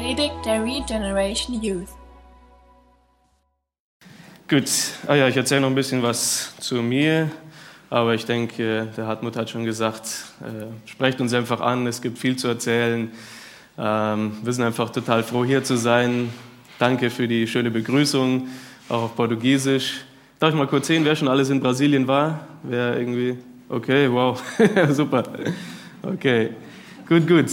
Predigt der Regeneration Youth. Gut, ah ja, ich erzähle noch ein bisschen was zu mir, aber ich denke, der Hartmut hat schon gesagt, äh, sprecht uns einfach an, es gibt viel zu erzählen. Ähm, wir sind einfach total froh, hier zu sein. Danke für die schöne Begrüßung, auch auf Portugiesisch. Darf ich mal kurz sehen, wer schon alles in Brasilien war? Wer irgendwie? Okay, wow, super. Okay, gut, gut.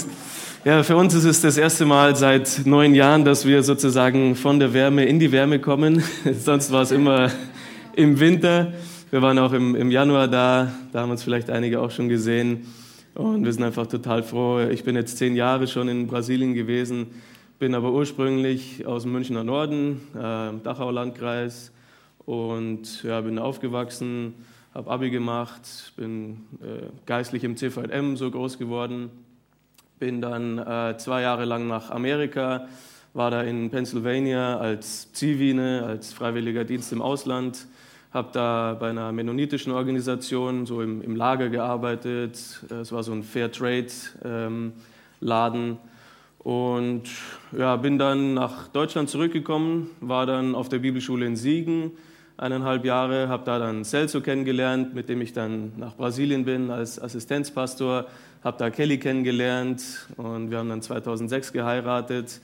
Ja, für uns ist es das erste Mal seit neun Jahren, dass wir sozusagen von der Wärme in die Wärme kommen. Sonst war es immer im Winter. Wir waren auch im, im Januar da, da haben uns vielleicht einige auch schon gesehen. Und wir sind einfach total froh. Ich bin jetzt zehn Jahre schon in Brasilien gewesen, bin aber ursprünglich aus dem Münchner Norden, äh, Dachau Landkreis und ja, bin aufgewachsen, habe Abi gemacht, bin äh, geistlich im CVM so groß geworden bin dann äh, zwei Jahre lang nach Amerika, war da in Pennsylvania als Zivine, als freiwilliger Dienst im Ausland, habe da bei einer mennonitischen Organisation so im, im Lager gearbeitet. Es war so ein Fair Trade ähm, und ja, bin dann nach Deutschland zurückgekommen, war dann auf der Bibelschule in Siegen eineinhalb Jahre, habe da dann Celso kennengelernt, mit dem ich dann nach Brasilien bin als Assistenzpastor habe da Kelly kennengelernt und wir haben dann 2006 geheiratet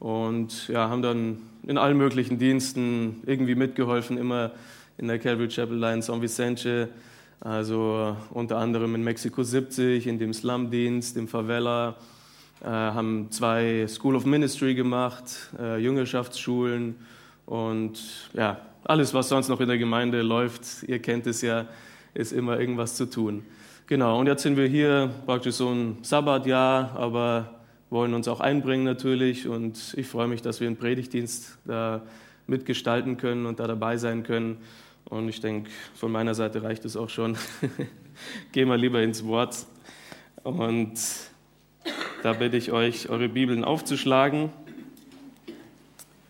und ja, haben dann in allen möglichen Diensten irgendwie mitgeholfen, immer in der Calvary Chapel Line San Vicente, also unter anderem in Mexiko 70, in dem Slum-Dienst, im Favela, äh, haben zwei School of Ministry gemacht, äh, Jüngerschaftsschulen und ja, alles, was sonst noch in der Gemeinde läuft, ihr kennt es ja, ist immer irgendwas zu tun. Genau, und jetzt sind wir hier praktisch so ein Sabbatjahr, aber wollen uns auch einbringen natürlich. Und ich freue mich, dass wir einen Predigtdienst da mitgestalten können und da dabei sein können. Und ich denke, von meiner Seite reicht es auch schon. Gehen wir lieber ins Wort. Und da bitte ich euch, eure Bibeln aufzuschlagen.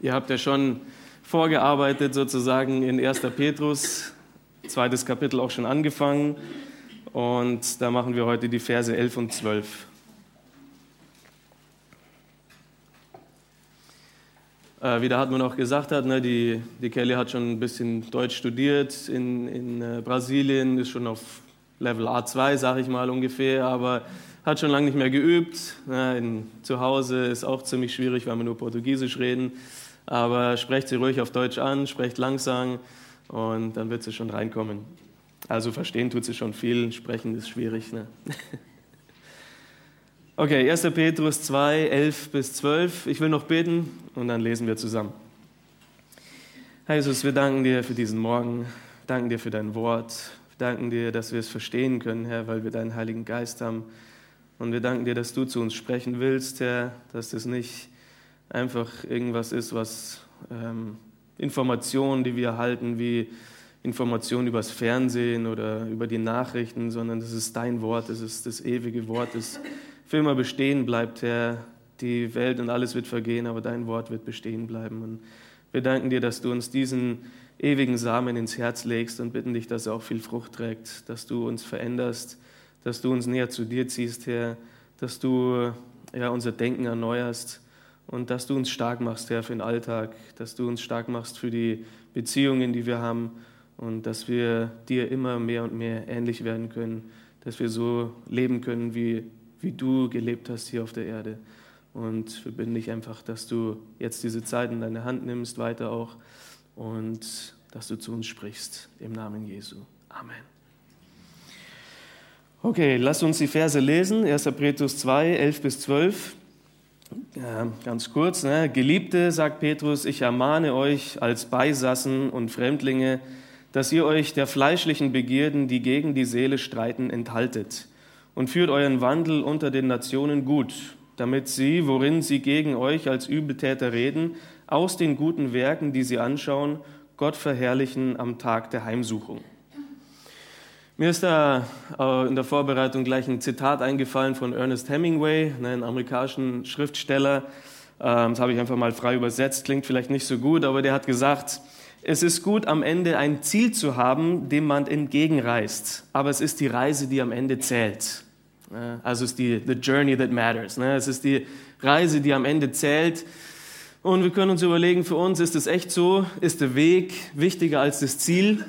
Ihr habt ja schon vorgearbeitet sozusagen in 1. Petrus, zweites Kapitel auch schon angefangen. Und da machen wir heute die Verse 11 und 12. Äh, wie der Hartmann auch gesagt hat, ne, die, die Kelly hat schon ein bisschen Deutsch studiert in, in äh, Brasilien, ist schon auf Level A2, sage ich mal ungefähr, aber hat schon lange nicht mehr geübt. Ne, in, zu Hause ist auch ziemlich schwierig, weil wir nur Portugiesisch reden. Aber sprecht sie ruhig auf Deutsch an, sprecht langsam und dann wird sie schon reinkommen. Also verstehen tut sie schon viel, sprechen ist schwierig. Ne? Okay, 1. Petrus 2, 11 bis 12. Ich will noch beten und dann lesen wir zusammen. Herr Jesus, wir danken dir für diesen Morgen, danken dir für dein Wort, wir danken dir, dass wir es verstehen können, Herr, weil wir deinen Heiligen Geist haben. Und wir danken dir, dass du zu uns sprechen willst, Herr, dass das nicht einfach irgendwas ist, was ähm, Informationen, die wir erhalten, wie Informationen übers Fernsehen oder über die Nachrichten, sondern das ist dein Wort, das ist das ewige Wort, das für immer bestehen bleibt, Herr. Die Welt und alles wird vergehen, aber dein Wort wird bestehen bleiben. Und wir danken dir, dass du uns diesen ewigen Samen ins Herz legst und bitten dich, dass er auch viel Frucht trägt, dass du uns veränderst, dass du uns näher zu dir ziehst, Herr, dass du ja, unser Denken erneuerst und dass du uns stark machst, Herr, für den Alltag, dass du uns stark machst für die Beziehungen, die wir haben und dass wir dir immer mehr und mehr ähnlich werden können, dass wir so leben können, wie, wie du gelebt hast hier auf der Erde. Und wir bitten dich einfach, dass du jetzt diese Zeit in deine Hand nimmst, weiter auch, und dass du zu uns sprichst, im Namen Jesu. Amen. Okay, lass uns die Verse lesen, 1. Petrus 2, 11 bis 12. Ja, ganz kurz, ne? Geliebte, sagt Petrus, ich ermahne euch als Beisassen und Fremdlinge, dass ihr euch der fleischlichen Begierden, die gegen die Seele streiten, enthaltet und führt euren Wandel unter den Nationen gut, damit sie, worin sie gegen euch als Übeltäter reden, aus den guten Werken, die sie anschauen, Gott verherrlichen am Tag der Heimsuchung. Mir ist da äh, in der Vorbereitung gleich ein Zitat eingefallen von Ernest Hemingway, ne, einem amerikanischen Schriftsteller. Ähm, das habe ich einfach mal frei übersetzt, klingt vielleicht nicht so gut, aber der hat gesagt, es ist gut, am Ende ein Ziel zu haben, dem man entgegenreist. Aber es ist die Reise, die am Ende zählt. Also es ist die the journey that matters. Ne? Es ist die Reise, die am Ende zählt. Und wir können uns überlegen, für uns ist es echt so, ist der Weg wichtiger als das Ziel?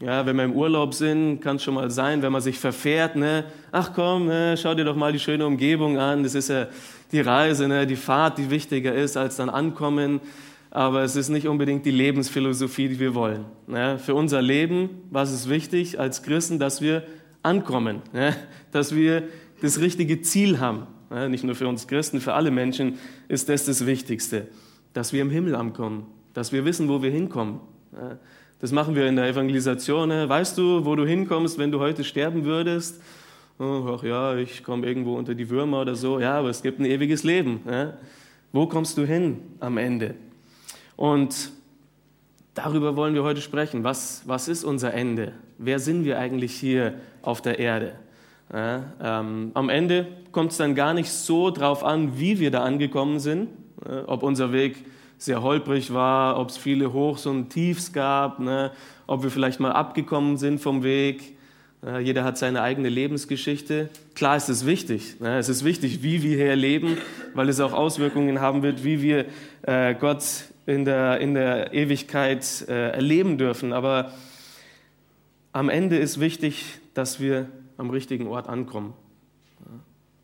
Ja, wenn wir im Urlaub sind, kann es schon mal sein, wenn man sich verfährt, ne? Ach komm, ne, schau dir doch mal die schöne Umgebung an. Das ist ja die Reise, ne, die Fahrt, die wichtiger ist als dann ankommen. Aber es ist nicht unbedingt die Lebensphilosophie, die wir wollen. Ne? Für unser Leben, was ist wichtig als Christen, dass wir ankommen, ne? dass wir das richtige Ziel haben. Nicht nur für uns Christen, für alle Menschen ist das das Wichtigste, dass wir im Himmel ankommen, dass wir wissen, wo wir hinkommen. Das machen wir in der Evangelisation. Weißt du, wo du hinkommst, wenn du heute sterben würdest? Oh, ach ja, ich komme irgendwo unter die Würmer oder so. Ja, aber es gibt ein ewiges Leben. Wo kommst du hin am Ende? Und darüber wollen wir heute sprechen. Was, was ist unser Ende? Wer sind wir eigentlich hier auf der Erde? Ja, ähm, am Ende kommt es dann gar nicht so drauf an, wie wir da angekommen sind, äh, ob unser Weg sehr holprig war, ob es viele Hochs und Tiefs gab, ne, ob wir vielleicht mal abgekommen sind vom Weg. Äh, jeder hat seine eigene Lebensgeschichte. Klar ist es wichtig. Ne, es ist wichtig, wie wir hier leben, weil es auch Auswirkungen haben wird, wie wir äh, Gott in der, in der Ewigkeit äh, erleben dürfen. Aber am Ende ist wichtig, dass wir am richtigen Ort ankommen.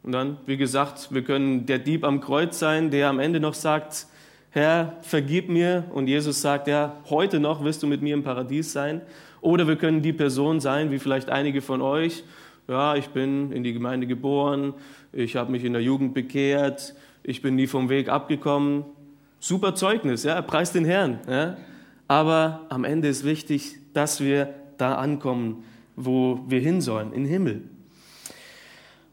Und dann, wie gesagt, wir können der Dieb am Kreuz sein, der am Ende noch sagt, Herr, vergib mir. Und Jesus sagt, ja, heute noch wirst du mit mir im Paradies sein. Oder wir können die Person sein, wie vielleicht einige von euch. Ja, ich bin in die Gemeinde geboren, ich habe mich in der Jugend bekehrt, ich bin nie vom Weg abgekommen. Super Zeugnis, ja, preis den Herrn. Ja. Aber am Ende ist wichtig, dass wir da ankommen, wo wir hin sollen, in Himmel.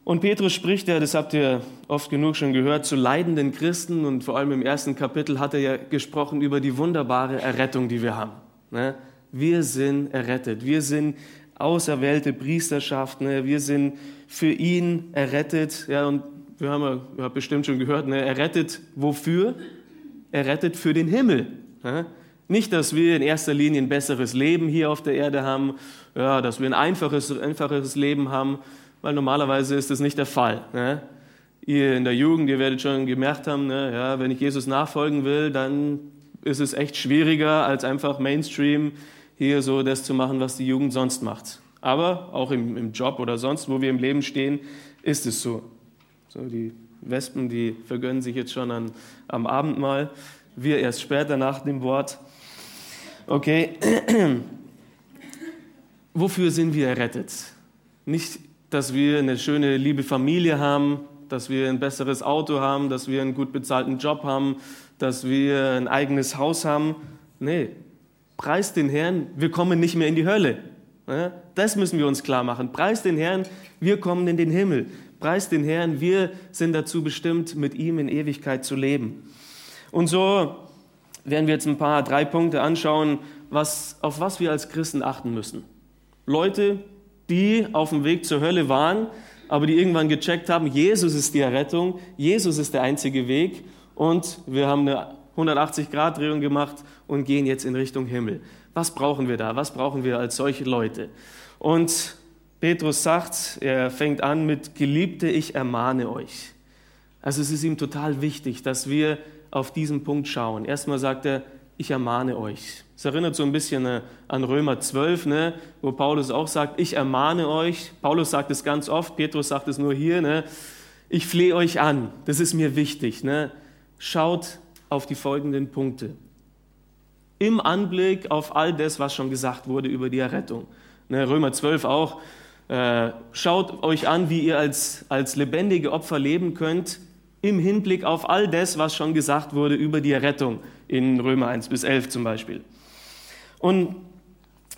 Und Petrus spricht ja, das habt ihr oft genug schon gehört, zu leidenden Christen und vor allem im ersten Kapitel hat er ja gesprochen über die wunderbare Errettung, die wir haben. Ne? Wir sind errettet, wir sind auserwählte Priesterschaft, ne? wir sind für ihn errettet. Ja, und wir haben ja bestimmt schon gehört, ne? errettet wofür? Errettet für den Himmel. Nicht, dass wir in erster Linie ein besseres Leben hier auf der Erde haben, ja, dass wir ein einfaches, einfaches Leben haben, weil normalerweise ist das nicht der Fall. Ne? Ihr in der Jugend, ihr werdet schon gemerkt haben, ne, ja, wenn ich Jesus nachfolgen will, dann ist es echt schwieriger, als einfach Mainstream hier so das zu machen, was die Jugend sonst macht. Aber auch im, im Job oder sonst, wo wir im Leben stehen, ist es so. So die Wespen, die vergönnen sich jetzt schon an, am Abendmahl. Wir erst später nach dem Wort. Okay, wofür sind wir errettet? Nicht, dass wir eine schöne, liebe Familie haben, dass wir ein besseres Auto haben, dass wir einen gut bezahlten Job haben, dass wir ein eigenes Haus haben. Nee, preis den Herrn, wir kommen nicht mehr in die Hölle. Das müssen wir uns klar machen. Preis den Herrn, wir kommen in den Himmel. Preis den Herrn, wir sind dazu bestimmt, mit ihm in Ewigkeit zu leben. Und so werden wir jetzt ein paar, drei Punkte anschauen, was, auf was wir als Christen achten müssen. Leute, die auf dem Weg zur Hölle waren, aber die irgendwann gecheckt haben, Jesus ist die Errettung, Jesus ist der einzige Weg und wir haben eine 180-Grad-Drehung gemacht und gehen jetzt in Richtung Himmel. Was brauchen wir da? Was brauchen wir als solche Leute? Und Petrus sagt, er fängt an mit, Geliebte, ich ermahne euch. Also es ist ihm total wichtig, dass wir auf diesen Punkt schauen. Erstmal sagt er, ich ermahne euch. Es erinnert so ein bisschen äh, an Römer 12, ne, wo Paulus auch sagt, ich ermahne euch. Paulus sagt es ganz oft, Petrus sagt es nur hier, ne, ich flehe euch an, das ist mir wichtig. Ne. Schaut auf die folgenden Punkte. Im Anblick auf all das, was schon gesagt wurde über die Errettung. Ne, Römer 12 auch. Äh, schaut euch an, wie ihr als, als lebendige Opfer leben könnt, im Hinblick auf all das, was schon gesagt wurde über die Errettung in Römer 1 bis 11 zum Beispiel. Und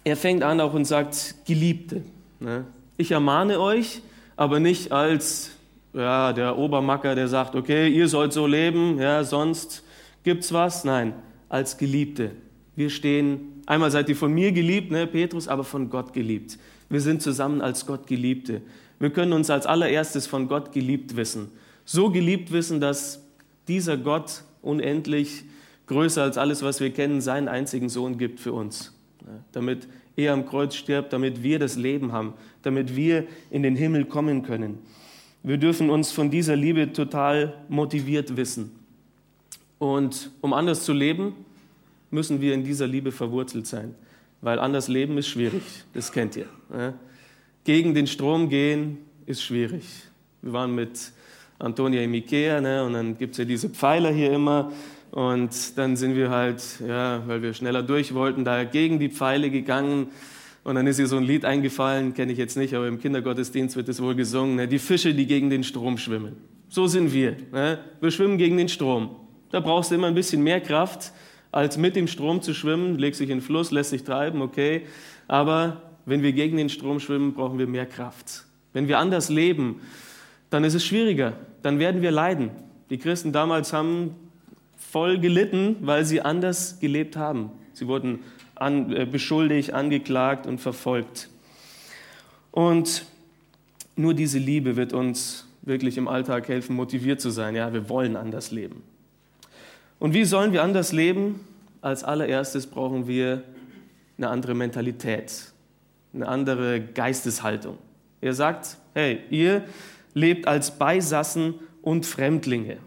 er fängt an auch und sagt, Geliebte, ne? ich ermahne euch, aber nicht als ja, der Obermacker, der sagt, okay, ihr sollt so leben, ja, sonst gibt's was. Nein, als Geliebte. Wir stehen, einmal seid ihr von mir geliebt, ne, Petrus, aber von Gott geliebt. Wir sind zusammen als Gott Geliebte. Wir können uns als allererstes von Gott geliebt wissen so geliebt wissen, dass dieser Gott unendlich größer als alles, was wir kennen, seinen einzigen Sohn gibt für uns. Damit er am Kreuz stirbt, damit wir das Leben haben, damit wir in den Himmel kommen können. Wir dürfen uns von dieser Liebe total motiviert wissen. Und um anders zu leben, müssen wir in dieser Liebe verwurzelt sein, weil anders leben ist schwierig, das kennt ihr. Gegen den Strom gehen ist schwierig. Wir waren mit Antonia im Ikea ne, und dann gibt es ja diese Pfeiler hier immer und dann sind wir halt, ja, weil wir schneller durch wollten, da gegen die Pfeile gegangen und dann ist ihr so ein Lied eingefallen, kenne ich jetzt nicht, aber im Kindergottesdienst wird es wohl gesungen, ne, die Fische, die gegen den Strom schwimmen. So sind wir. Ne? Wir schwimmen gegen den Strom. Da brauchst du immer ein bisschen mehr Kraft, als mit dem Strom zu schwimmen. Legst dich in den Fluss, lässt sich treiben, okay. Aber wenn wir gegen den Strom schwimmen, brauchen wir mehr Kraft. Wenn wir anders leben, dann ist es schwieriger. Dann werden wir leiden. Die Christen damals haben voll gelitten, weil sie anders gelebt haben. Sie wurden an, äh, beschuldigt, angeklagt und verfolgt. Und nur diese Liebe wird uns wirklich im Alltag helfen, motiviert zu sein. Ja, wir wollen anders leben. Und wie sollen wir anders leben? Als allererstes brauchen wir eine andere Mentalität, eine andere Geisteshaltung. Er sagt, hey, ihr lebt als Beisassen und Fremdlinge.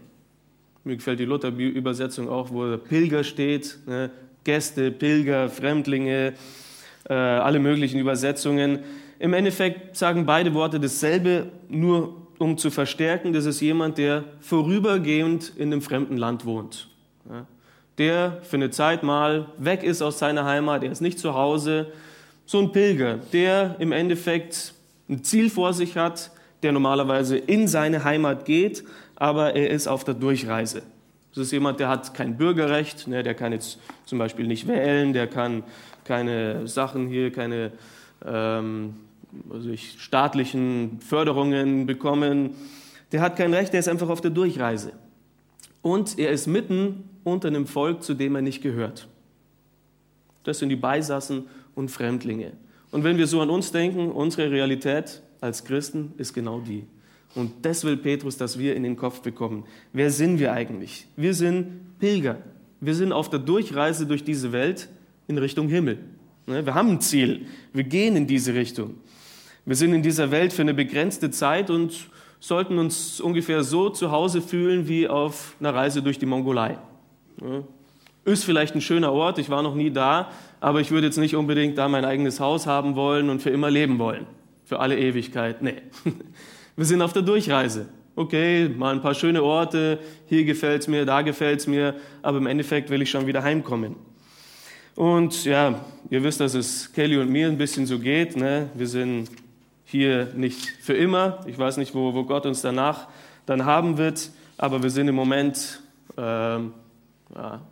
Mir gefällt die Luther-Übersetzung auch, wo Pilger steht, ne? Gäste, Pilger, Fremdlinge, äh, alle möglichen Übersetzungen. Im Endeffekt sagen beide Worte dasselbe, nur um zu verstärken, das ist jemand, der vorübergehend in einem fremden Land wohnt. Der für eine Zeit mal weg ist aus seiner Heimat, er ist nicht zu Hause. So ein Pilger, der im Endeffekt ein Ziel vor sich hat, der normalerweise in seine Heimat geht, aber er ist auf der Durchreise. Das ist jemand, der hat kein Bürgerrecht, ne, der kann jetzt zum Beispiel nicht wählen, der kann keine Sachen hier, keine ähm, also ich, staatlichen Förderungen bekommen. Der hat kein Recht, der ist einfach auf der Durchreise. Und er ist mitten unter einem Volk, zu dem er nicht gehört. Das sind die Beisassen und Fremdlinge. Und wenn wir so an uns denken, unsere Realität als Christen ist genau die. Und das will Petrus, dass wir in den Kopf bekommen. Wer sind wir eigentlich? Wir sind Pilger. Wir sind auf der Durchreise durch diese Welt in Richtung Himmel. Ne, wir haben ein Ziel. Wir gehen in diese Richtung. Wir sind in dieser Welt für eine begrenzte Zeit und sollten uns ungefähr so zu Hause fühlen wie auf einer Reise durch die Mongolei. Ist vielleicht ein schöner Ort, ich war noch nie da, aber ich würde jetzt nicht unbedingt da mein eigenes Haus haben wollen und für immer leben wollen. Für alle Ewigkeit. Nee. Wir sind auf der Durchreise. Okay, mal ein paar schöne Orte, hier gefällt es mir, da gefällt es mir, aber im Endeffekt will ich schon wieder heimkommen. Und ja, ihr wisst, dass es Kelly und mir ein bisschen so geht. Ne? Wir sind hier nicht für immer. Ich weiß nicht, wo, wo Gott uns danach dann haben wird, aber wir sind im Moment ähm,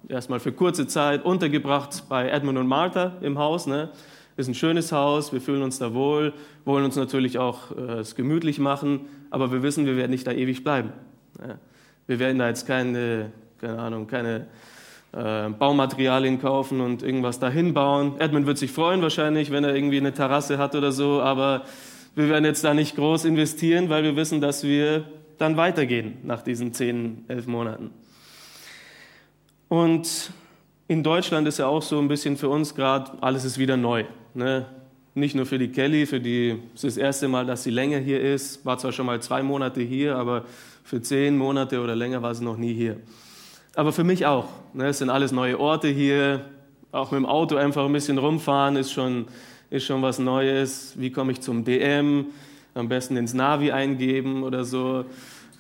erstmal für kurze Zeit untergebracht bei Edmund und Martha im Haus. Ne? Ist ein schönes Haus, wir fühlen uns da wohl, wollen uns natürlich auch äh, es gemütlich machen, aber wir wissen, wir werden nicht da ewig bleiben. Ja? Wir werden da jetzt keine, keine Ahnung, keine äh, Baumaterialien kaufen und irgendwas dahin bauen. Edmund wird sich freuen wahrscheinlich, wenn er irgendwie eine Terrasse hat oder so, aber wir werden jetzt da nicht groß investieren, weil wir wissen, dass wir dann weitergehen nach diesen zehn, elf Monaten. Und in Deutschland ist ja auch so ein bisschen für uns gerade, alles ist wieder neu. Ne? Nicht nur für die Kelly, für die es ist das erste Mal, dass sie länger hier ist, war zwar schon mal zwei Monate hier, aber für zehn Monate oder länger war sie noch nie hier. Aber für mich auch. Ne? Es sind alles neue Orte hier. Auch mit dem Auto einfach ein bisschen rumfahren ist schon ist schon was Neues. Wie komme ich zum DM? Am besten ins Navi eingeben oder so.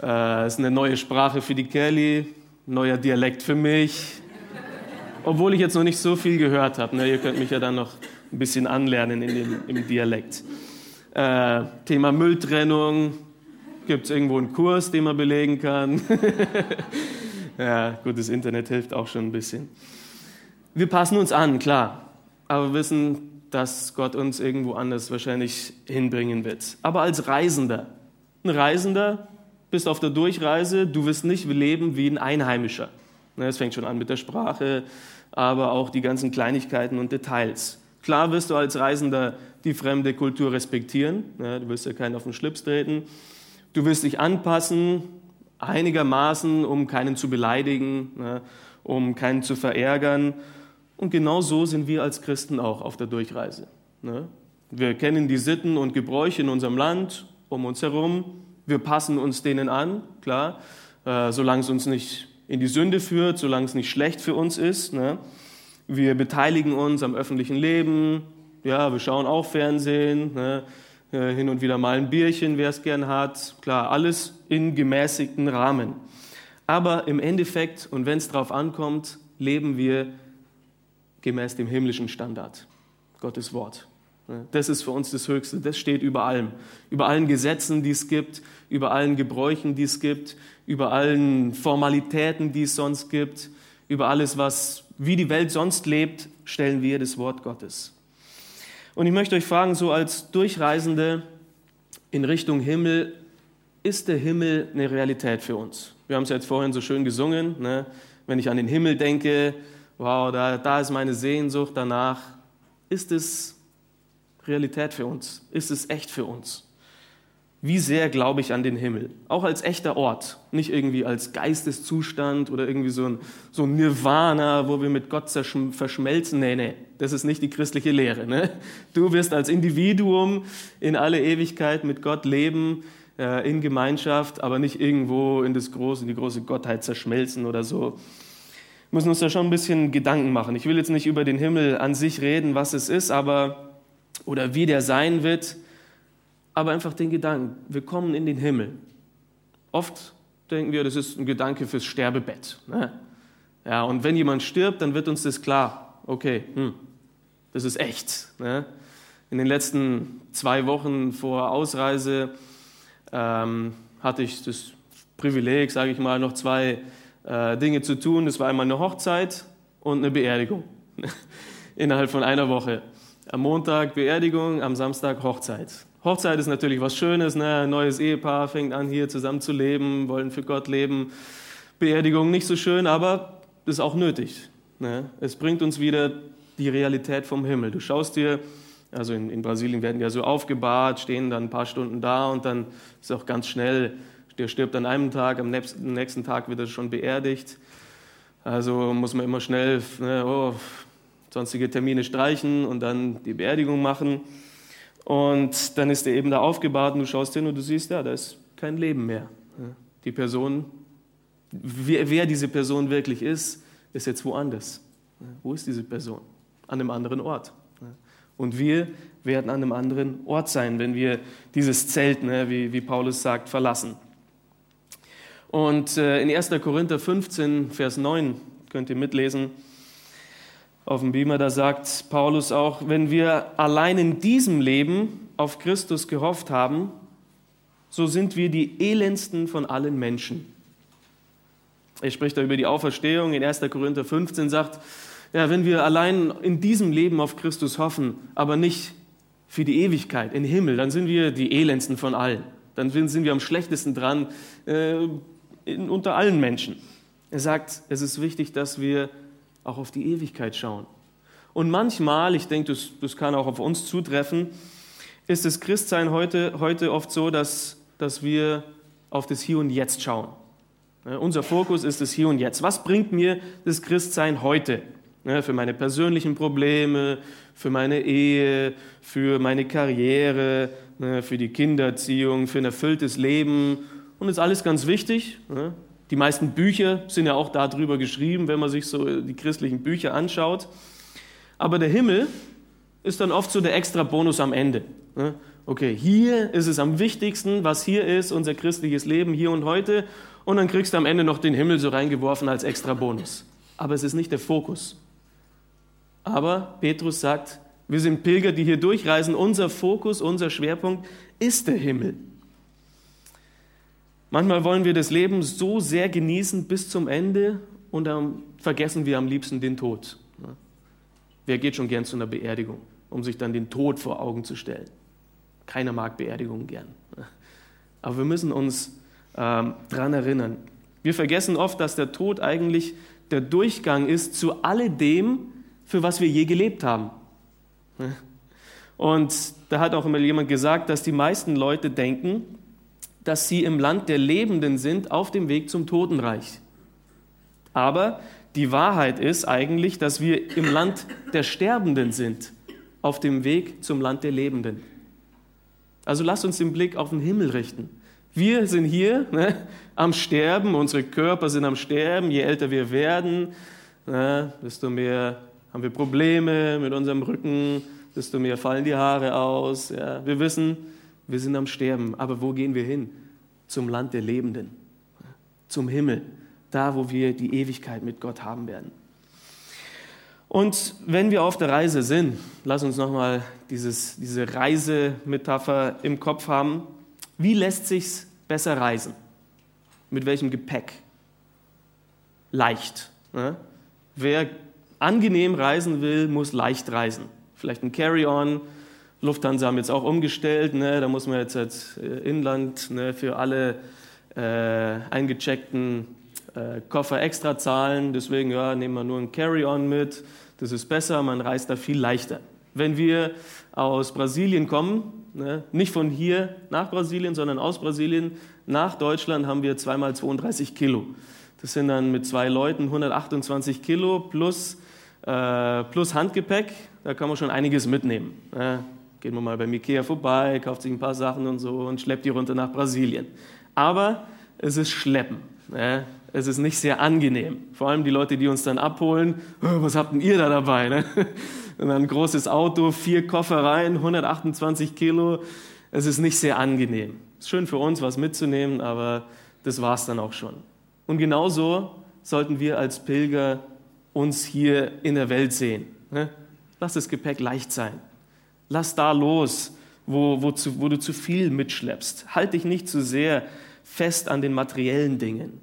Äh, ist eine neue Sprache für die Kelly, neuer Dialekt für mich. Obwohl ich jetzt noch nicht so viel gehört habe. Ne? Ihr könnt mich ja dann noch ein bisschen anlernen in dem, im Dialekt. Äh, Thema Mülltrennung. Gibt es irgendwo einen Kurs, den man belegen kann? ja, gut, das Internet hilft auch schon ein bisschen. Wir passen uns an, klar. Aber wissen, dass Gott uns irgendwo anders wahrscheinlich hinbringen wird. Aber als Reisender, ein Reisender, bist auf der Durchreise, du wirst nicht leben wie ein Einheimischer. Ne, es fängt schon an mit der Sprache, aber auch die ganzen Kleinigkeiten und Details. Klar wirst du als Reisender die fremde Kultur respektieren, ne, du wirst ja keinen auf den Schlips treten. Du wirst dich anpassen, einigermaßen, um keinen zu beleidigen, ne, um keinen zu verärgern und genau so sind wir als Christen auch auf der Durchreise. Wir kennen die Sitten und Gebräuche in unserem Land, um uns herum. Wir passen uns denen an, klar, äh, solange es uns nicht in die Sünde führt, solange es nicht schlecht für uns ist. Ne? Wir beteiligen uns am öffentlichen Leben, ja, wir schauen auch Fernsehen, ne? äh, hin und wieder mal ein Bierchen, wer es gern hat. Klar, alles in gemäßigten Rahmen. Aber im Endeffekt, und wenn es darauf ankommt, leben wir gemäß dem himmlischen Standard, Gottes Wort. Das ist für uns das Höchste. Das steht über allem. Über allen Gesetzen, die es gibt, über allen Gebräuchen, die es gibt, über allen Formalitäten, die es sonst gibt, über alles, was wie die Welt sonst lebt, stellen wir das Wort Gottes. Und ich möchte euch fragen, so als Durchreisende in Richtung Himmel, ist der Himmel eine Realität für uns? Wir haben es jetzt vorhin so schön gesungen. Ne? Wenn ich an den Himmel denke, wow, da, da ist meine Sehnsucht danach. Ist es Realität für uns? Ist es echt für uns? Wie sehr glaube ich an den Himmel? Auch als echter Ort, nicht irgendwie als Geisteszustand oder irgendwie so ein, so ein Nirvana, wo wir mit Gott verschmelzen. Nee, nee, das ist nicht die christliche Lehre. Ne? Du wirst als Individuum in alle Ewigkeit mit Gott leben, äh, in Gemeinschaft, aber nicht irgendwo in, das große, in die große Gottheit zerschmelzen oder so. Wir müssen uns da schon ein bisschen Gedanken machen. Ich will jetzt nicht über den Himmel an sich reden, was es ist, aber oder wie der sein wird, aber einfach den Gedanken, wir kommen in den Himmel. Oft denken wir, das ist ein Gedanke fürs Sterbebett. Ne? Ja, und wenn jemand stirbt, dann wird uns das klar. Okay, hm, das ist echt. Ne? In den letzten zwei Wochen vor Ausreise ähm, hatte ich das Privileg, sage ich mal, noch zwei äh, Dinge zu tun. Das war einmal eine Hochzeit und eine Beerdigung innerhalb von einer Woche. Am Montag Beerdigung, am Samstag Hochzeit. Hochzeit ist natürlich was Schönes, ne? ein neues Ehepaar fängt an, hier zusammen zu leben, wollen für Gott leben. Beerdigung nicht so schön, aber ist auch nötig. Ne? Es bringt uns wieder die Realität vom Himmel. Du schaust dir, also in, in Brasilien werden ja so aufgebahrt, stehen dann ein paar Stunden da und dann ist auch ganz schnell, der stirbt an einem Tag, am nächsten, Tag wird er schon beerdigt. Also muss man immer schnell ne, oh, sonstige Termine streichen und dann die Beerdigung machen. Und dann ist er eben da aufgebahrt und du schaust hin und du siehst, ja, da ist kein Leben mehr. Die Person, wer, wer diese Person wirklich ist, ist jetzt woanders. Wo ist diese Person? An einem anderen Ort. Und wir werden an einem anderen Ort sein, wenn wir dieses Zelt, ne, wie, wie Paulus sagt, verlassen. Und äh, in 1. Korinther 15, Vers 9 könnt ihr mitlesen, auf dem Beamer, da sagt Paulus auch, wenn wir allein in diesem Leben auf Christus gehofft haben, so sind wir die elendsten von allen Menschen. Er spricht da über die Auferstehung in 1. Korinther 15, sagt, ja, wenn wir allein in diesem Leben auf Christus hoffen, aber nicht für die Ewigkeit, in Himmel, dann sind wir die elendsten von allen. Dann sind wir am schlechtesten dran äh, in, unter allen Menschen. Er sagt, es ist wichtig, dass wir auch auf die Ewigkeit schauen. Und manchmal, ich denke, das, das kann auch auf uns zutreffen, ist das Christsein heute, heute oft so, dass, dass wir auf das Hier und Jetzt schauen. Unser Fokus ist das Hier und Jetzt. Was bringt mir das Christsein heute? Für meine persönlichen Probleme, für meine Ehe, für meine Karriere, für die Kindererziehung, für ein erfülltes Leben. Und das ist alles ganz wichtig. Die meisten Bücher sind ja auch darüber geschrieben, wenn man sich so die christlichen Bücher anschaut. Aber der Himmel ist dann oft so der extra Bonus am Ende. Ne? Okay, hier ist es am wichtigsten, was hier ist, unser christliches Leben hier und heute. Und dann kriegst du am Ende noch den Himmel so reingeworfen als extra Bonus. Aber es ist nicht der Fokus. Aber Petrus sagt, wir sind Pilger, die hier durchreisen. Unser Fokus, unser Schwerpunkt ist der Himmel. Manchmal wollen wir das Leben so sehr genießen bis zum Ende und dann vergessen wir am liebsten den Tod. Wer geht schon gern zu einer Beerdigung, um sich dann den Tod vor Augen zu stellen? Keiner mag Beerdigungen gern. Aber wir müssen uns ähm, daran erinnern. Wir vergessen oft, dass der Tod eigentlich der Durchgang ist zu alledem, für was wir je gelebt haben. Und da hat auch immer jemand gesagt, dass die meisten Leute denken, dass sie im Land der Lebenden sind, auf dem Weg zum Totenreich. Aber die Wahrheit ist eigentlich, dass wir im Land der Sterbenden sind, auf dem Weg zum Land der Lebenden. Also lasst uns den Blick auf den Himmel richten. Wir sind hier ne, am Sterben, unsere Körper sind am Sterben. Je älter wir werden, ne, desto mehr haben wir Probleme mit unserem Rücken, desto mehr fallen die Haare aus. Ja. Wir wissen, wir sind am Sterben. Aber wo gehen wir hin? Zum Land der Lebenden, zum Himmel, da, wo wir die Ewigkeit mit Gott haben werden. Und wenn wir auf der Reise sind, lass uns nochmal diese Reisemetapher im Kopf haben. Wie lässt sich's besser reisen? Mit welchem Gepäck? Leicht. Ne? Wer angenehm reisen will, muss leicht reisen. Vielleicht ein Carry-on. Lufthansa haben jetzt auch umgestellt. Ne? Da muss man jetzt als äh, Inland ne, für alle äh, eingecheckten äh, Koffer extra zahlen. Deswegen ja, nehmen wir nur ein Carry-on mit. Das ist besser, man reist da viel leichter. Wenn wir aus Brasilien kommen, ne, nicht von hier nach Brasilien, sondern aus Brasilien nach Deutschland, haben wir zweimal 32 Kilo. Das sind dann mit zwei Leuten 128 Kilo plus, äh, plus Handgepäck. Da kann man schon einiges mitnehmen. Ne. Geht man mal beim Ikea vorbei, kauft sich ein paar Sachen und so und schleppt die runter nach Brasilien. Aber es ist Schleppen. Ne? Es ist nicht sehr angenehm. Vor allem die Leute, die uns dann abholen, oh, was habt denn ihr da dabei? Ne? Und ein großes Auto, vier Koffer rein, 128 Kilo. Es ist nicht sehr angenehm. Ist schön für uns, was mitzunehmen, aber das war es dann auch schon. Und genauso sollten wir als Pilger uns hier in der Welt sehen. Ne? Lass das Gepäck leicht sein. Lass da los, wo, wo, zu, wo du zu viel mitschleppst. Halt dich nicht zu sehr fest an den materiellen Dingen.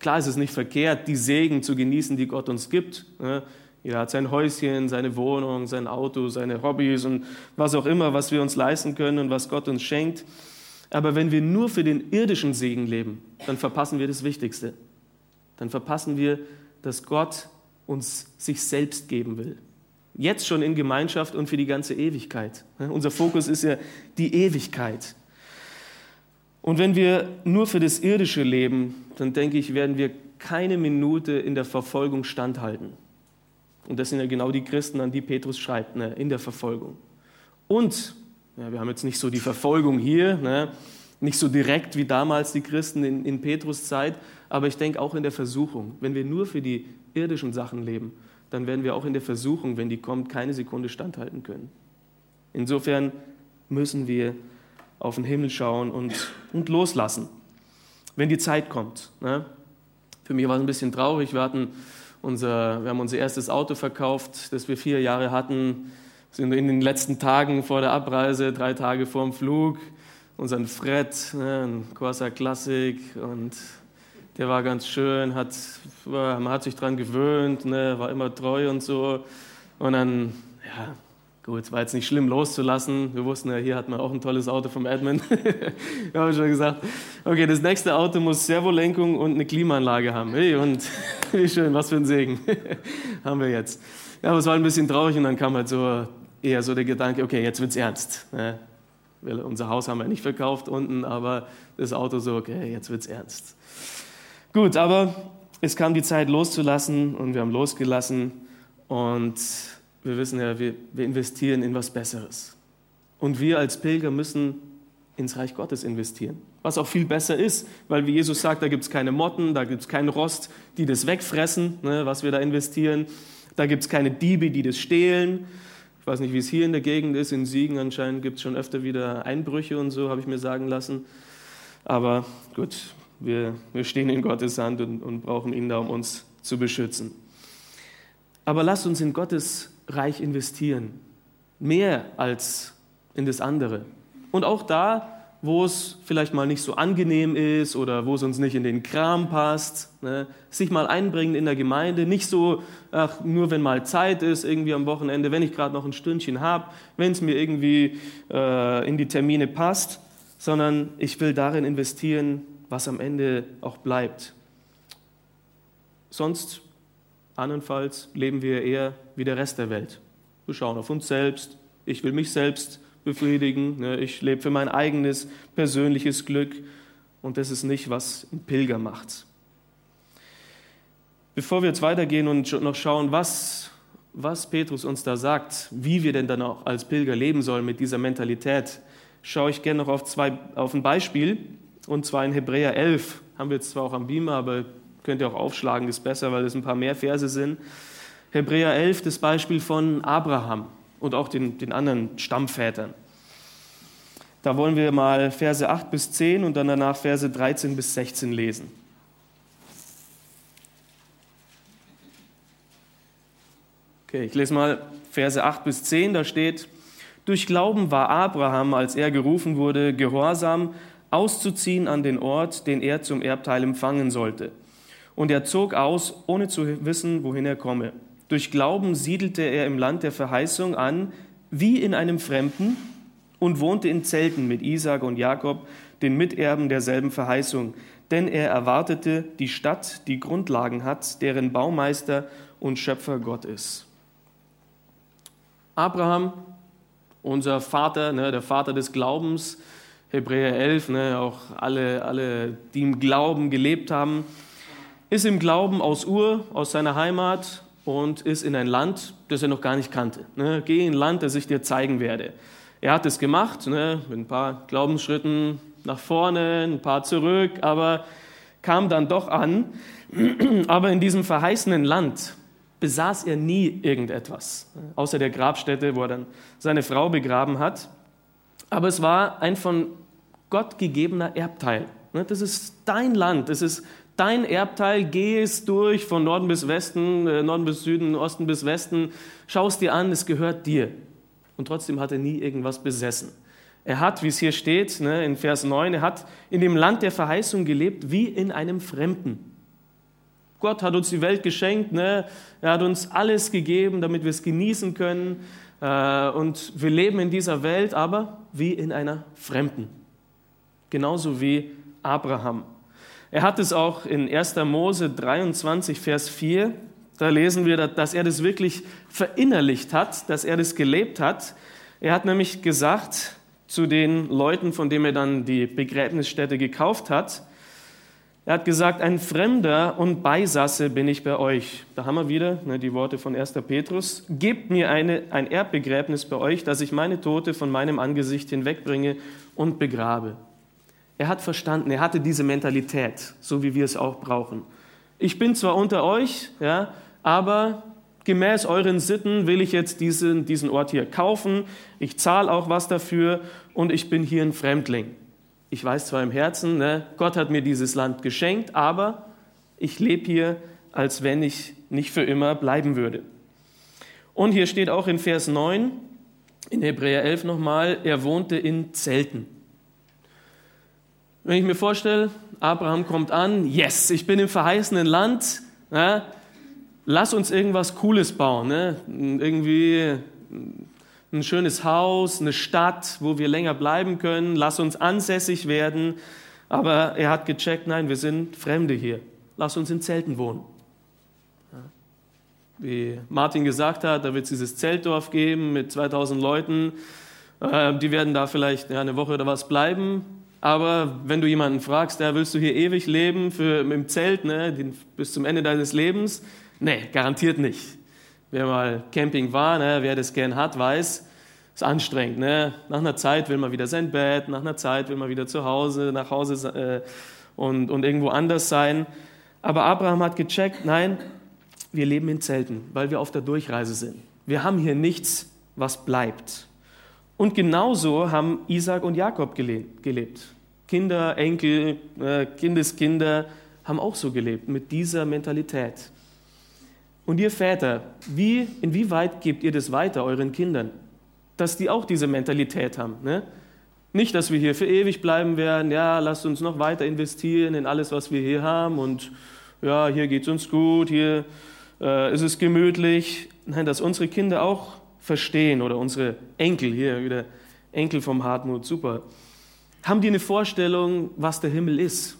Klar ist es nicht verkehrt, die Segen zu genießen, die Gott uns gibt. Jeder hat sein Häuschen, seine Wohnung, sein Auto, seine Hobbys und was auch immer, was wir uns leisten können und was Gott uns schenkt. Aber wenn wir nur für den irdischen Segen leben, dann verpassen wir das Wichtigste. Dann verpassen wir, dass Gott uns sich selbst geben will. Jetzt schon in Gemeinschaft und für die ganze Ewigkeit. Unser Fokus ist ja die Ewigkeit. Und wenn wir nur für das Irdische leben, dann denke ich, werden wir keine Minute in der Verfolgung standhalten. Und das sind ja genau die Christen, an die Petrus schreibt, ne, in der Verfolgung. Und, ja, wir haben jetzt nicht so die Verfolgung hier, ne, nicht so direkt wie damals die Christen in, in Petrus Zeit, aber ich denke auch in der Versuchung. Wenn wir nur für die irdischen Sachen leben, dann werden wir auch in der Versuchung, wenn die kommt, keine Sekunde standhalten können. Insofern müssen wir auf den Himmel schauen und, und loslassen, wenn die Zeit kommt. Ne? Für mich war es ein bisschen traurig. Wir, hatten unser, wir haben unser erstes Auto verkauft, das wir vier Jahre hatten, sind in den letzten Tagen vor der Abreise, drei Tage vor dem Flug, unseren Fred, ne, ein Corsa Classic und der war ganz schön, hat, man hat sich daran gewöhnt, ne, war immer treu und so. Und dann, ja, Gut, war jetzt nicht schlimm loszulassen. Wir wussten ja, hier hat man auch ein tolles Auto vom Admin. Wir haben schon gesagt, okay, das nächste Auto muss Servolenkung und eine Klimaanlage haben. Hey, und wie schön, was für ein Segen haben wir jetzt. Ja, aber es war ein bisschen traurig und dann kam halt so eher so der Gedanke, okay, jetzt wird's ernst. Ne? Unser Haus haben wir nicht verkauft unten, aber das Auto so, okay, jetzt wird's ernst. Gut, aber es kam die Zeit loszulassen und wir haben losgelassen und wir wissen ja, wir, wir investieren in was Besseres. Und wir als Pilger müssen ins Reich Gottes investieren. Was auch viel besser ist, weil wie Jesus sagt, da gibt es keine Motten, da gibt es keinen Rost, die das wegfressen, ne, was wir da investieren. Da gibt es keine Diebe, die das stehlen. Ich weiß nicht, wie es hier in der Gegend ist. In Siegen anscheinend gibt es schon öfter wieder Einbrüche und so, habe ich mir sagen lassen. Aber gut, wir, wir stehen in Gottes Hand und, und brauchen ihn da, um uns zu beschützen. Aber lasst uns in Gottes reich investieren. Mehr als in das andere. Und auch da, wo es vielleicht mal nicht so angenehm ist oder wo es uns nicht in den Kram passt, ne, sich mal einbringen in der Gemeinde, nicht so, ach, nur wenn mal Zeit ist, irgendwie am Wochenende, wenn ich gerade noch ein Stündchen habe, wenn es mir irgendwie äh, in die Termine passt, sondern ich will darin investieren, was am Ende auch bleibt. Sonst Andernfalls leben wir eher wie der Rest der Welt. Wir schauen auf uns selbst. Ich will mich selbst befriedigen. Ne? Ich lebe für mein eigenes persönliches Glück. Und das ist nicht, was ein Pilger macht. Bevor wir jetzt weitergehen und noch schauen, was, was Petrus uns da sagt, wie wir denn dann auch als Pilger leben sollen mit dieser Mentalität, schaue ich gerne noch auf, zwei, auf ein Beispiel Und zwar in Hebräer 11. Haben wir jetzt zwar auch am Beamer, aber könnt ihr auch aufschlagen, ist besser, weil es ein paar mehr Verse sind. Hebräer 11, das Beispiel von Abraham und auch den, den anderen Stammvätern. Da wollen wir mal Verse 8 bis 10 und dann danach Verse 13 bis 16 lesen. Okay, ich lese mal Verse 8 bis 10, da steht, durch Glauben war Abraham, als er gerufen wurde, gehorsam, auszuziehen an den Ort, den er zum Erbteil empfangen sollte. Und er zog aus, ohne zu wissen, wohin er komme. Durch Glauben siedelte er im Land der Verheißung an, wie in einem Fremden, und wohnte in Zelten mit Isaac und Jakob, den Miterben derselben Verheißung. Denn er erwartete die Stadt, die Grundlagen hat, deren Baumeister und Schöpfer Gott ist. Abraham, unser Vater, ne, der Vater des Glaubens, Hebräer 11, ne, auch alle, alle, die im Glauben gelebt haben, ist im Glauben aus Ur, aus seiner Heimat und ist in ein Land, das er noch gar nicht kannte. Ne, geh in ein Land, das ich dir zeigen werde. Er hat es gemacht, ne, mit ein paar Glaubensschritten nach vorne, ein paar zurück, aber kam dann doch an. Aber in diesem verheißenen Land, besaß er nie irgendetwas, außer der Grabstätte, wo er dann seine Frau begraben hat. Aber es war ein von Gott gegebener Erbteil. Ne, das ist dein Land, das ist dein Erbteil. Geh es durch von Norden bis Westen, äh, Norden bis Süden, Osten bis Westen. Schau es dir an, es gehört dir. Und trotzdem hat er nie irgendwas besessen. Er hat, wie es hier steht ne, in Vers 9, er hat in dem Land der Verheißung gelebt wie in einem Fremden. Gott hat uns die Welt geschenkt, ne? er hat uns alles gegeben, damit wir es genießen können. Äh, und wir leben in dieser Welt, aber wie in einer Fremden. Genauso wie Abraham. Er hat es auch in 1. Mose 23, Vers 4. Da lesen wir, dass er das wirklich verinnerlicht hat, dass er das gelebt hat. Er hat nämlich gesagt zu den Leuten, von denen er dann die Begräbnisstätte gekauft hat, er hat gesagt, ein Fremder und Beisasse bin ich bei euch. Da haben wir wieder ne, die Worte von 1. Petrus. Gebt mir eine, ein Erbbegräbnis bei euch, dass ich meine Tote von meinem Angesicht hinwegbringe und begrabe. Er hat verstanden, er hatte diese Mentalität, so wie wir es auch brauchen. Ich bin zwar unter euch, ja, aber gemäß euren Sitten will ich jetzt diesen, diesen Ort hier kaufen. Ich zahle auch was dafür und ich bin hier ein Fremdling. Ich weiß zwar im Herzen, ne, Gott hat mir dieses Land geschenkt, aber ich lebe hier, als wenn ich nicht für immer bleiben würde. Und hier steht auch in Vers 9, in Hebräer 11 nochmal, er wohnte in Zelten. Wenn ich mir vorstelle, Abraham kommt an, yes, ich bin im verheißenen Land, ne, lass uns irgendwas Cooles bauen, ne, irgendwie ein schönes Haus, eine Stadt, wo wir länger bleiben können, lass uns ansässig werden. Aber er hat gecheckt, nein, wir sind Fremde hier, lass uns in Zelten wohnen. Wie Martin gesagt hat, da wird es dieses Zeltdorf geben mit 2000 Leuten. Äh, die werden da vielleicht eine Woche oder was bleiben. Aber wenn du jemanden fragst, ja, willst du hier ewig leben für, im Zelt ne, bis zum Ende deines Lebens? Nee, garantiert nicht. Wer mal Camping war, ne, wer das gern hat, weiß, ist anstrengend. Ne? Nach einer Zeit will man wieder sein Bett, nach einer Zeit will man wieder zu Hause, nach Hause äh, und, und irgendwo anders sein. Aber Abraham hat gecheckt, nein, wir leben in Zelten, weil wir auf der Durchreise sind. Wir haben hier nichts, was bleibt. Und genauso haben Isaac und Jakob gelebt. Kinder, Enkel, äh, Kindeskinder haben auch so gelebt, mit dieser Mentalität. Und ihr Väter, wie, inwieweit gebt ihr das weiter euren Kindern? Dass die auch diese Mentalität haben. Ne? Nicht, dass wir hier für ewig bleiben werden, ja, lasst uns noch weiter investieren in alles, was wir hier haben und ja, hier geht es uns gut, hier äh, ist es gemütlich. Nein, dass unsere Kinder auch verstehen oder unsere Enkel, hier wieder Enkel vom Hartmut, super. Haben die eine Vorstellung, was der Himmel ist?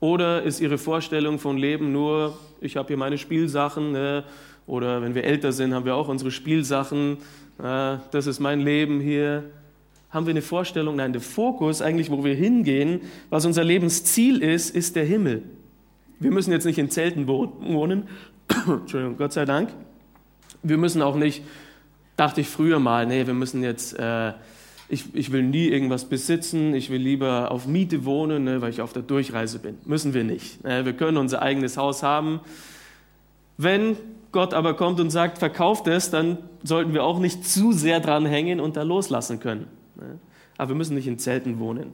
Oder ist ihre Vorstellung von Leben nur, ich habe hier meine Spielsachen, ne? oder wenn wir älter sind, haben wir auch unsere Spielsachen, äh, das ist mein Leben hier. Haben wir eine Vorstellung? Nein, der Fokus eigentlich, wo wir hingehen, was unser Lebensziel ist, ist der Himmel. Wir müssen jetzt nicht in Zelten wohnen, Entschuldigung, Gott sei Dank. Wir müssen auch nicht, dachte ich früher mal, nee, wir müssen jetzt äh, ich, ich will nie irgendwas besitzen, ich will lieber auf Miete wohnen, ne, weil ich auf der Durchreise bin. Müssen wir nicht. Ne? Wir können unser eigenes Haus haben. Wenn Gott aber kommt und sagt, verkauft es, dann sollten wir auch nicht zu sehr dran hängen und da loslassen können. Ne? Aber wir müssen nicht in Zelten wohnen.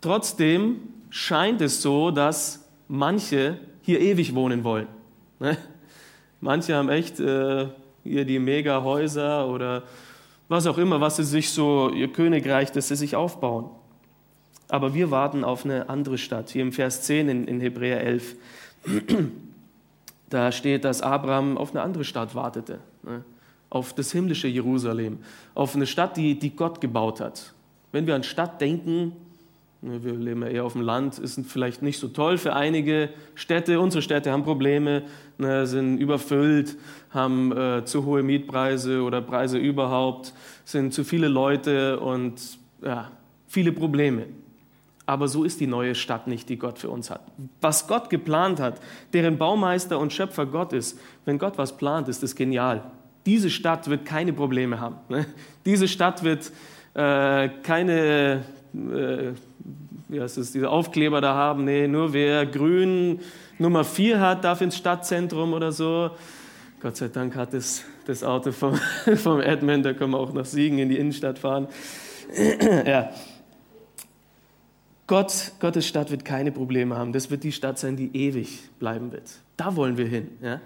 Trotzdem scheint es so, dass manche hier ewig wohnen wollen. Ne? Manche haben echt äh, hier die Mega-Häuser oder was auch immer, was sie sich so, ihr Königreich, das sie sich aufbauen. Aber wir warten auf eine andere Stadt. Hier im Vers 10 in, in Hebräer 11, da steht, dass Abraham auf eine andere Stadt wartete, ne? auf das himmlische Jerusalem, auf eine Stadt, die, die Gott gebaut hat. Wenn wir an Stadt denken, wir leben ja eher auf dem Land, ist vielleicht nicht so toll für einige Städte. Unsere Städte haben Probleme, ne, sind überfüllt, haben äh, zu hohe Mietpreise oder Preise überhaupt, sind zu viele Leute und ja, viele Probleme. Aber so ist die neue Stadt nicht, die Gott für uns hat. Was Gott geplant hat, deren Baumeister und Schöpfer Gott ist, wenn Gott was plant, ist das genial. Diese Stadt wird keine Probleme haben. Ne? Diese Stadt wird äh, keine, äh, wie heißt es, diese Aufkleber da haben. Nee, nur wer grün Nummer 4 hat, darf ins Stadtzentrum oder so. Gott sei Dank hat es das Auto vom, vom Edmund, da können wir auch nach Siegen in die Innenstadt fahren. ja. Gott, Gottes Stadt wird keine Probleme haben. Das wird die Stadt sein, die ewig bleiben wird. Da wollen wir hin. Ja?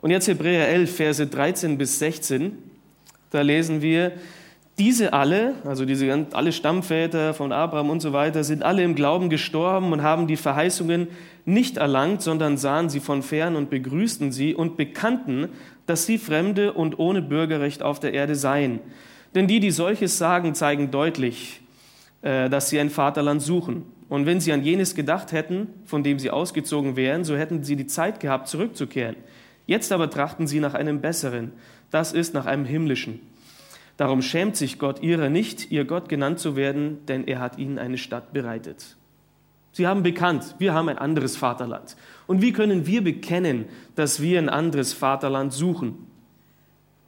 Und jetzt Hebräer 11, Verse 13 bis 16. Da lesen wir, diese alle, also diese alle Stammväter von Abraham und so weiter, sind alle im Glauben gestorben und haben die Verheißungen nicht erlangt, sondern sahen sie von fern und begrüßten sie und bekannten, dass sie Fremde und ohne Bürgerrecht auf der Erde seien. Denn die, die solches sagen, zeigen deutlich, äh, dass sie ein Vaterland suchen. Und wenn sie an jenes gedacht hätten, von dem sie ausgezogen wären, so hätten sie die Zeit gehabt, zurückzukehren. Jetzt aber trachten sie nach einem besseren, das ist nach einem himmlischen. Darum schämt sich Gott ihrer nicht, ihr Gott genannt zu werden, denn er hat ihnen eine Stadt bereitet. Sie haben bekannt, wir haben ein anderes Vaterland. Und wie können wir bekennen, dass wir ein anderes Vaterland suchen?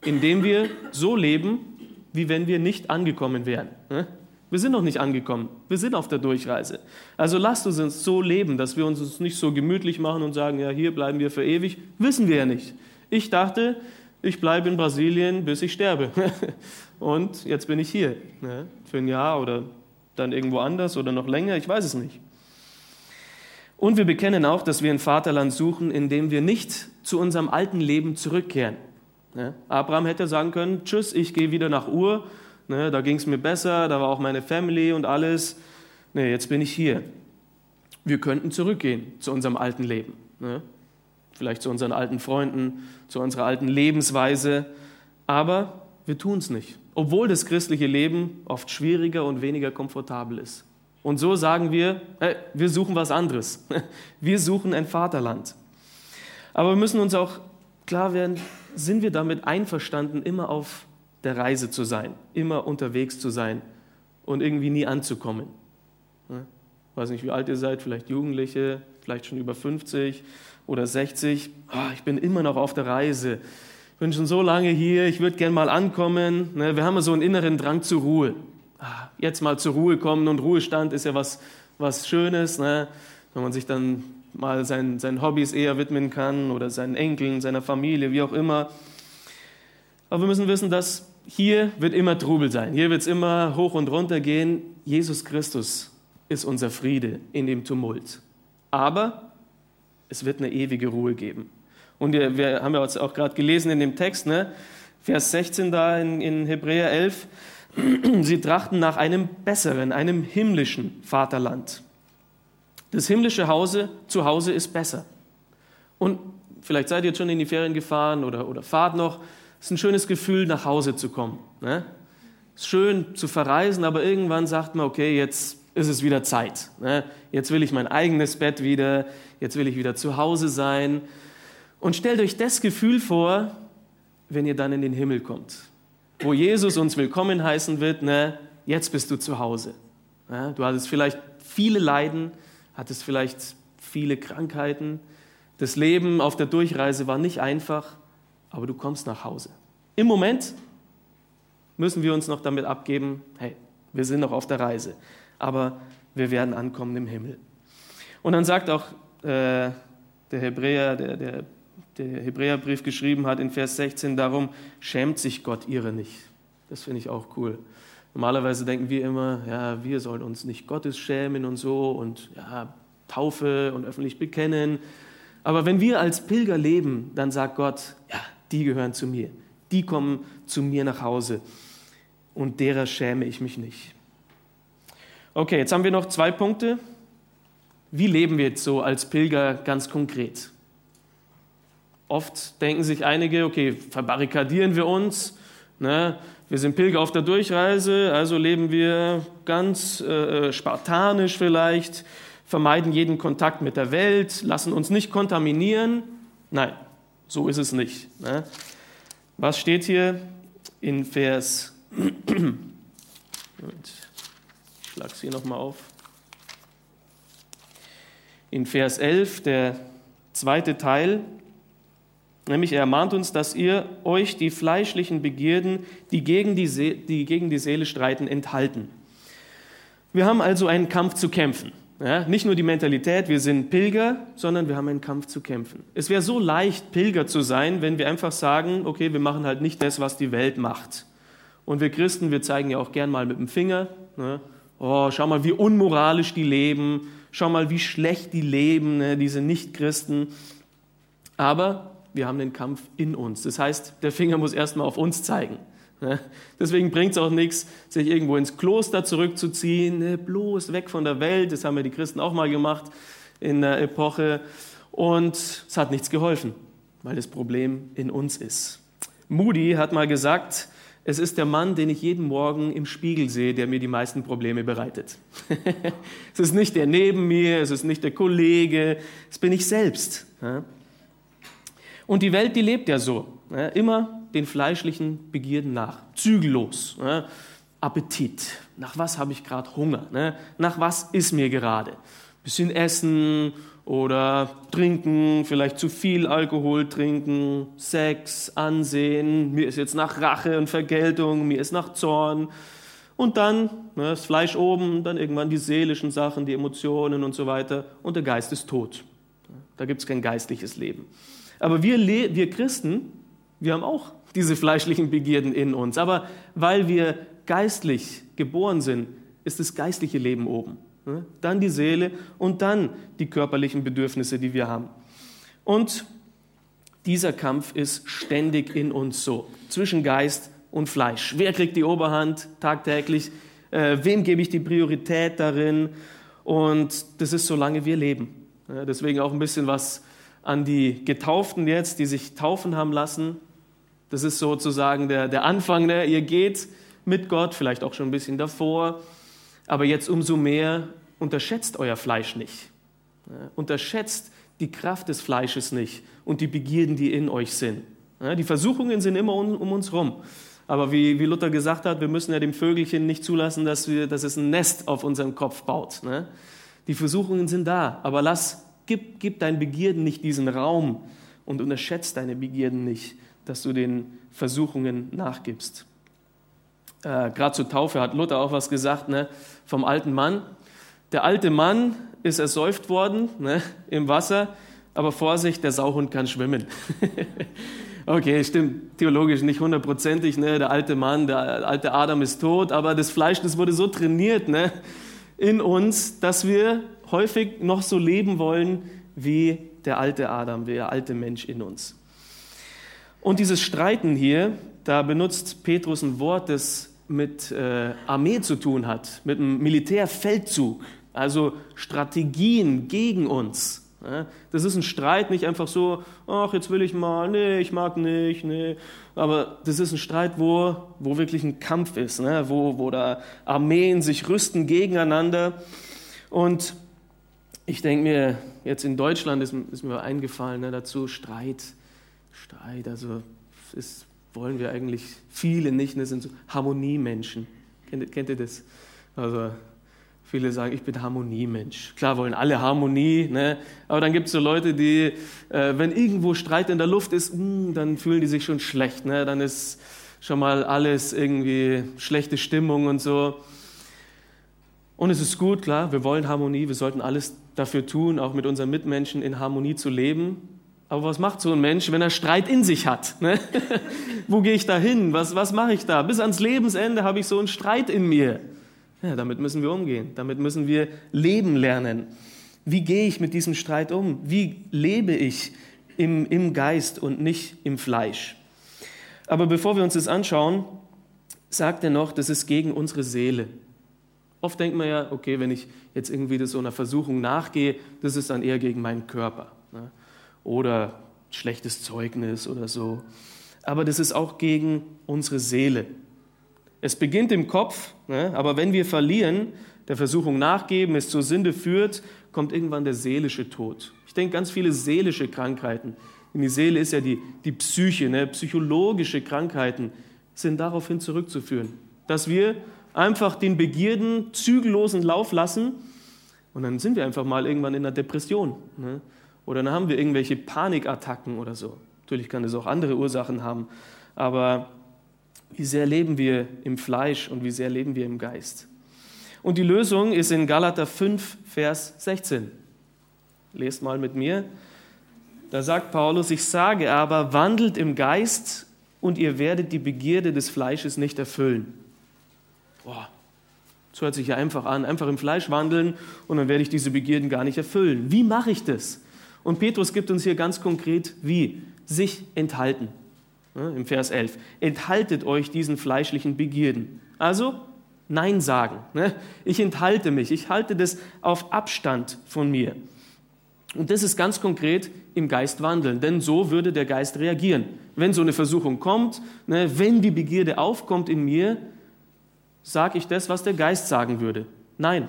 Indem wir so leben, wie wenn wir nicht angekommen wären. Ne? Wir sind noch nicht angekommen. Wir sind auf der Durchreise. Also lasst uns so leben, dass wir uns nicht so gemütlich machen und sagen, ja, hier bleiben wir für ewig. Wissen wir ja nicht. Ich dachte, ich bleibe in Brasilien, bis ich sterbe. Und jetzt bin ich hier. Ne? Für ein Jahr oder dann irgendwo anders oder noch länger, ich weiß es nicht. Und wir bekennen auch, dass wir ein Vaterland suchen, in dem wir nicht zu unserem alten Leben zurückkehren. Ne? Abraham hätte sagen können, tschüss, ich gehe wieder nach Ur, ne? da ging es mir besser, da war auch meine Family und alles. Nee, jetzt bin ich hier. Wir könnten zurückgehen zu unserem alten Leben vielleicht zu unseren alten Freunden, zu unserer alten Lebensweise, aber wir tun es nicht, obwohl das christliche Leben oft schwieriger und weniger komfortabel ist. Und so sagen wir, hey, wir suchen was anderes. Wir suchen ein Vaterland. Aber wir müssen uns auch klar werden, sind wir damit einverstanden, immer auf der Reise zu sein, immer unterwegs zu sein und irgendwie nie anzukommen. Ich weiß nicht, wie alt ihr seid, vielleicht Jugendliche, vielleicht schon über 50 oder 60, oh, ah, ich bin immer noch auf der Reise. Ich bin schon so lange hier, ich würde gern mal ankommen. Ne, wir haben so einen inneren Drang zur Ruhe. Ah, jetzt mal zur Ruhe kommen und Ruhestand ist ja was, was Schönes, ne? wenn man sich dann mal seinen, seinen Hobbys eher widmen kann oder seinen Enkeln, seiner Familie, wie auch immer. Aber wir müssen wissen, dass hier wird immer Trubel sein. Hier wird es immer hoch und runter gehen. Jesus Christus ist unser Friede in dem Tumult. Aber es wird eine ewige Ruhe geben. Und wir, haben ja auch gerade gelesen in dem Text, ne? Vers 16 da in, in Hebräer 11, sie trachten nach einem besseren, einem himmlischen Vaterland. Das himmlische Hause, Zuhause ist besser. Und vielleicht seid ihr jetzt schon in die Ferien gefahren oder, oder fahrt noch. Es ist ein schönes Gefühl, nach Hause zu kommen. Ne? Es ist schön zu verreisen, aber irgendwann sagt man, okay, jetzt ist es wieder Zeit. Ne? Jetzt will ich mein eigenes Bett wieder, jetzt will ich wieder zu Hause sein. Und stellt euch das Gefühl vor, wenn ihr dann in den Himmel kommt, wo Jesus uns willkommen heißen wird, ne? jetzt bist du zu Hause. Ne? Du hattest vielleicht viele Leiden, hattest vielleicht viele Krankheiten. Das Leben auf der Durchreise war nicht einfach, aber du kommst nach Hause. Im Moment müssen wir uns noch damit abgeben, hey, wir sind noch auf der Reise, aber wir werden ankommen im Himmel. Und dann sagt auch äh, der Hebräer, der, der, der Hebräerbrief geschrieben hat in Vers 16, darum schämt sich Gott ihre nicht. Das finde ich auch cool. Normalerweise denken wir immer, ja, wir sollen uns nicht Gottes schämen und so und ja, Taufe und öffentlich bekennen. Aber wenn wir als Pilger leben, dann sagt Gott, ja, die gehören zu mir. Die kommen zu mir nach Hause. Und derer schäme ich mich nicht. Okay, jetzt haben wir noch zwei Punkte. Wie leben wir jetzt so als Pilger ganz konkret? Oft denken sich einige, okay, verbarrikadieren wir uns. Ne? Wir sind Pilger auf der Durchreise, also leben wir ganz äh, spartanisch vielleicht, vermeiden jeden Kontakt mit der Welt, lassen uns nicht kontaminieren. Nein, so ist es nicht. Ne? Was steht hier in Vers, ich schlage es hier nochmal auf, in Vers 11, der zweite Teil, nämlich er ermahnt uns, dass ihr euch die fleischlichen Begierden, die gegen die, die gegen die Seele streiten, enthalten. Wir haben also einen Kampf zu kämpfen. Ja, nicht nur die Mentalität, wir sind Pilger, sondern wir haben einen Kampf zu kämpfen. Es wäre so leicht, Pilger zu sein, wenn wir einfach sagen, okay, wir machen halt nicht das, was die Welt macht. Und wir Christen, wir zeigen ja auch gern mal mit dem Finger, ne? oh, schau mal, wie unmoralisch die leben, schau mal, wie schlecht die leben, ne? diese Nichtchristen. Aber wir haben den Kampf in uns. Das heißt, der Finger muss erstmal auf uns zeigen. Deswegen bringt es auch nichts, sich irgendwo ins Kloster zurückzuziehen, ne, bloß weg von der Welt. Das haben ja die Christen auch mal gemacht in der Epoche. Und es hat nichts geholfen, weil das Problem in uns ist. Moody hat mal gesagt, es ist der Mann, den ich jeden Morgen im Spiegel sehe, der mir die meisten Probleme bereitet. es ist nicht der neben mir, es ist nicht der Kollege, es bin ich selbst. Und die Welt, die lebt ja so. Immer den fleischlichen Begierden nach, zügellos. Appetit. Nach was habe ich gerade Hunger? Ne? Nach was ist mir gerade? Bisschen essen oder trinken, vielleicht zu viel Alkohol trinken, Sex, Ansehen. Mir ist jetzt nach Rache und Vergeltung, mir ist nach Zorn. Und dann ne, das Fleisch oben, dann irgendwann die seelischen Sachen, die Emotionen und so weiter. Und der Geist ist tot. Da gibt es kein geistliches Leben. Aber wir, wir Christen, wir haben auch diese fleischlichen Begierden in uns. Aber weil wir geistlich geboren sind, ist das geistliche Leben oben. Ne? Dann die Seele und dann die körperlichen Bedürfnisse, die wir haben. Und dieser Kampf ist ständig in uns so, zwischen Geist und Fleisch. Wer kriegt die Oberhand tagtäglich? Äh, wem gebe ich die Priorität darin? Und das ist solange wir leben. deswegen auch ein bisschen was an die Getauften jetzt, die sich taufen haben lassen. Das ist sozusagen der, der Anfang. Ne? Ihr geht mit Gott, vielleicht auch schon ein bisschen davor, aber jetzt umso mehr unterschätzt euer Fleisch nicht. Unterschätzt die Kraft des Fleisches nicht und die Begierden, die in euch sind. Die Versuchungen sind immer um, um uns rum. Aber wie, wie, Luther gesagt hat, wir müssen ja dem Vögelchen nicht zulassen, dass, wir, dass es ein Nest auf unserem Kopf baut. Ne? Die Versuchungen sind da, aber lass, gib, gib deinen Begierden nicht diesen Raum und unterschätzt deine Begierden nicht dass du den Versuchungen nachgibst. Äh, Gerade zur Taufe hat Luther auch was gesagt ne, vom alten Mann. Der alte Mann ist ersäuft worden ne, im Wasser, aber Vorsicht, der Sauhund kann schwimmen. okay, stimmt theologisch nicht hundertprozentig. Ne, der alte Mann, der alte Adam ist tot, aber das Fleisch, das wurde so trainiert ne, in uns, dass wir häufig noch so leben wollen wie der alte Adam, wie der alte Mensch in uns. Und dieses Streiten hier, da benutzt Petrus ein Wort, das mit äh, Armee zu tun hat, mit einem Militärfeldzug, also Strategien gegen uns. Das ist ein Streit, nicht einfach so, ach, jetzt will ich mal, nee, ich mag nicht, nee. Aber das ist ein Streit, wo, wo wirklich ein Kampf ist, ne? wo, wo da Armeen sich rüsten gegeneinander. Und ich denke mir, jetzt in Deutschland ist, ist mir eingefallen ne, dazu, Streit. Streit, also das wollen wir eigentlich viele nicht, das sind so Harmoniemenschen. Kennt, kennt ihr das? Also viele sagen, ich bin Harmoniemensch. Klar wollen alle Harmonie, ne? aber dann gibt es so Leute, die, äh, wenn irgendwo Streit in der Luft ist, mh, hm, dann fühlen die sich schon schlecht. Ne? Dann ist schon mal alles irgendwie schlechte Stimmung und so. Und es ist gut, klar, wir wollen Harmonie, wir sollten alles dafür tun, auch mit unseren Mitmenschen in Harmonie zu leben. Aber was macht so ein Mensch, wenn er Streit in sich hat? Ne? Wo gehe ich da hin? Was, was mache ich da? Bis ans Lebensende habe ich so einen Streit in mir. Ja, damit müssen wir umgehen. Damit müssen wir leben lernen. Wie gehe ich mit diesem Streit um? Wie lebe ich im, im Geist und nicht im Fleisch? Aber bevor wir uns das anschauen, sagt er noch, das ist gegen unsere Seele. Oft denkt man ja, okay, wenn ich jetzt irgendwie so einer Versuchung nachgehe, das ist dann eher gegen meinen Körper. Ne? Oder schlechtes Zeugnis oder so. Aber das ist auch gegen unsere Seele. Es beginnt im Kopf, ne? aber wenn wir verlieren, der Versuchung nachgeben, es zur Sünde führt, kommt irgendwann der seelische Tod. Ich denke, ganz viele seelische Krankheiten, denn die Seele ist ja die, die Psyche, ne? psychologische Krankheiten sind daraufhin zurückzuführen, dass wir einfach den Begierden zügellosen Lauf lassen und dann sind wir einfach mal irgendwann in einer Depression. Ne? Oder dann haben wir irgendwelche Panikattacken oder so. Natürlich kann es auch andere Ursachen haben, aber wie sehr leben wir im Fleisch und wie sehr leben wir im Geist? Und die Lösung ist in Galater 5, Vers 16. Lest mal mit mir. Da sagt Paulus, ich sage aber, wandelt im Geist und ihr werdet die Begierde des Fleisches nicht erfüllen. Boah, das hört sich ja einfach an. Einfach im Fleisch wandeln und dann werde ich diese Begierden gar nicht erfüllen. Wie mache ich das? Und Petrus gibt uns hier ganz konkret, wie? Sich enthalten. Ja, Im Vers 11. Enthaltet euch diesen fleischlichen Begierden. Also Nein sagen. Ne? Ich enthalte mich. Ich halte das auf Abstand von mir. Und das ist ganz konkret im Geist wandeln, denn so würde der Geist reagieren. Wenn so eine Versuchung kommt, ne, wenn die Begierde aufkommt in mir, sage ich das, was der Geist sagen würde. Nein,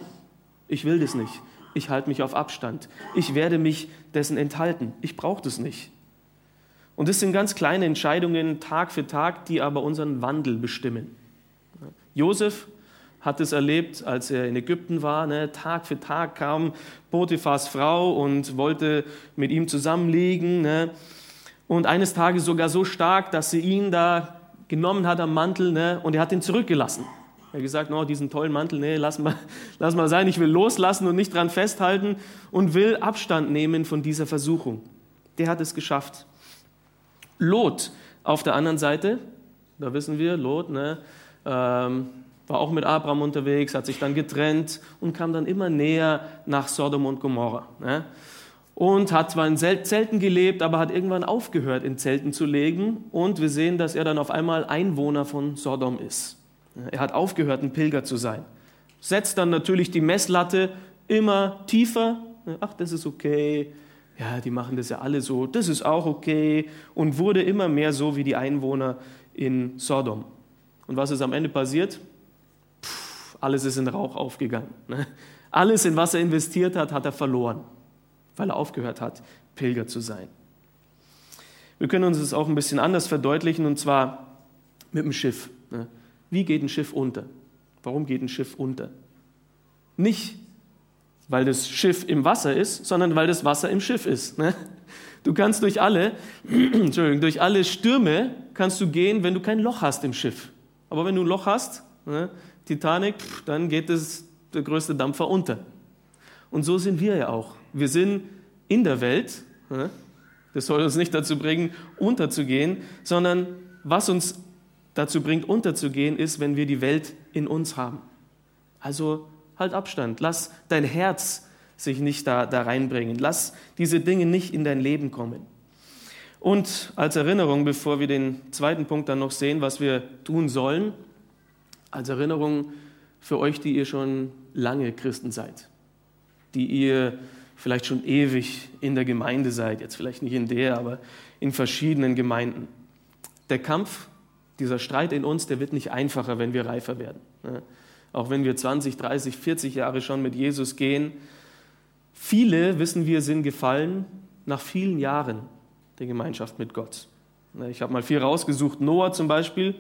ich will das nicht. Ich halte mich auf Abstand. Ich werde mich dessen enthalten. Ich brauche das nicht. Und das sind ganz kleine Entscheidungen Tag für Tag, die aber unseren Wandel bestimmen. Josef hat es erlebt, als er in Ägypten war. Ne? Tag für Tag kam Potiphas Frau und wollte mit ihm zusammenliegen. Ne? Und eines Tages sogar so stark, dass sie ihn da genommen hat am Mantel ne? und er hat ihn zurückgelassen. Er hat gesagt, no, diesen tollen Mantel, nee, lass mal, lass mal sein, ich will loslassen und nicht dran festhalten und will Abstand nehmen von dieser Versuchung. Der hat es geschafft. Lot auf der anderen Seite, da wissen wir, Lot, ne, ähm, war auch mit Abraham unterwegs, hat sich dann getrennt und kam dann immer näher nach Sodom und Gomorra. Ne? Und hat zwar in Zelten gelebt, aber hat irgendwann aufgehört, in Zelten zu leben. Und wir sehen, dass er dann auf einmal Einwohner von Sodom ist. Er hat aufgehört, ein Pilger zu sein. Setzt dann natürlich die Messlatte immer tiefer. Ach, das ist okay. Ja, die machen das ja alle so. Das ist auch okay. Und wurde immer mehr so wie die Einwohner in Sodom. Und was ist am Ende passiert? Puh, alles ist in Rauch aufgegangen. Ne? Alles, in was er investiert hat, hat er verloren, weil er aufgehört hat, Pilger zu sein. Wir können uns das auch ein bisschen anders verdeutlichen, und zwar mit dem Schiff. Ne? Wie geht ein Schiff unter? Warum geht ein Schiff unter? Nicht, weil das Schiff im Wasser ist, sondern weil das Wasser im Schiff ist. Ne? Du kannst durch alle, Entschuldigung, durch alle Stürme kannst du gehen, wenn du kein Loch hast im Schiff. Aber wenn du ein Loch hast, ne, Titanic, dann geht es, der größte Dampfer unter. Und so sind wir ja auch. Wir sind in der Welt. Ne? Das soll uns nicht dazu bringen, unterzugehen, sondern was uns dazu bringt, unterzugehen, ist, wenn wir die Welt in uns haben. Also halt Abstand. Lass dein Herz sich nicht da, da reinbringen. Lass diese Dinge nicht in dein Leben kommen. Und als Erinnerung, bevor wir den zweiten Punkt dann noch sehen, was wir tun sollen, als Erinnerung für euch, die ihr schon lange Christen seid, die ihr vielleicht schon ewig in der Gemeinde seid, jetzt vielleicht nicht in der, aber in verschiedenen Gemeinden. Der Kampf dieser Streit in uns, der wird nicht einfacher, wenn wir reifer werden. Auch wenn wir 20, 30, 40 Jahre schon mit Jesus gehen. Viele, wissen wir, sind gefallen nach vielen Jahren der Gemeinschaft mit Gott. Ich habe mal viel rausgesucht. Noah zum Beispiel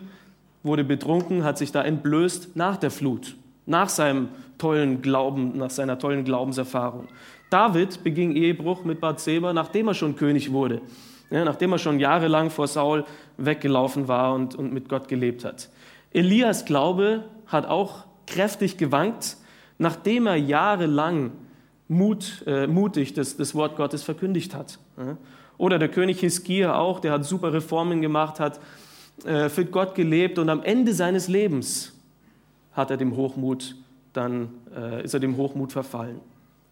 wurde betrunken, hat sich da entblößt nach der Flut, nach seinem tollen Glauben, nach seiner tollen Glaubenserfahrung. David beging Ehebruch mit Bathseba, nachdem er schon König wurde. nachdem er schon jahrelang vor Saul weggelaufen war und, und mit Gott gelebt hat. Elias Glaube hat auch kräftig gewankt, nachdem er jahrelang Mut, äh, mutig das, das Wort Gottes verkündigt hat. Oder der König Hiskia auch, der hat super Reformen gemacht, hat äh, für Gott gelebt und am Ende seines Lebens hat er dem Hochmut dann äh, ist er dem Hochmut verfallen.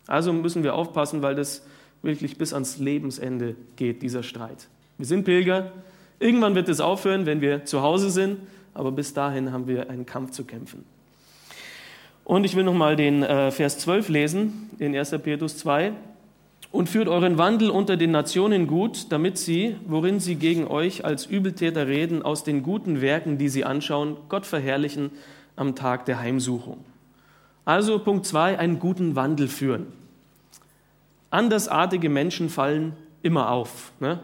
Also müssen wir aufpassen, weil das wirklich bis ans Lebensende geht, dieser Streit. Wir sind Pilger. Irgendwann wird es aufhören, wenn wir zu Hause sind, aber bis dahin haben wir einen Kampf zu kämpfen. Und ich will nochmal den äh, Vers 12 lesen, in 1. Petrus 2. Und führt euren Wandel unter den Nationen gut, damit sie, worin sie gegen euch als Übeltäter reden, aus den guten Werken, die sie anschauen, Gott verherrlichen am Tag der Heimsuchung. Also Punkt 2, einen guten Wandel führen. Andersartige Menschen fallen immer auf. Ne?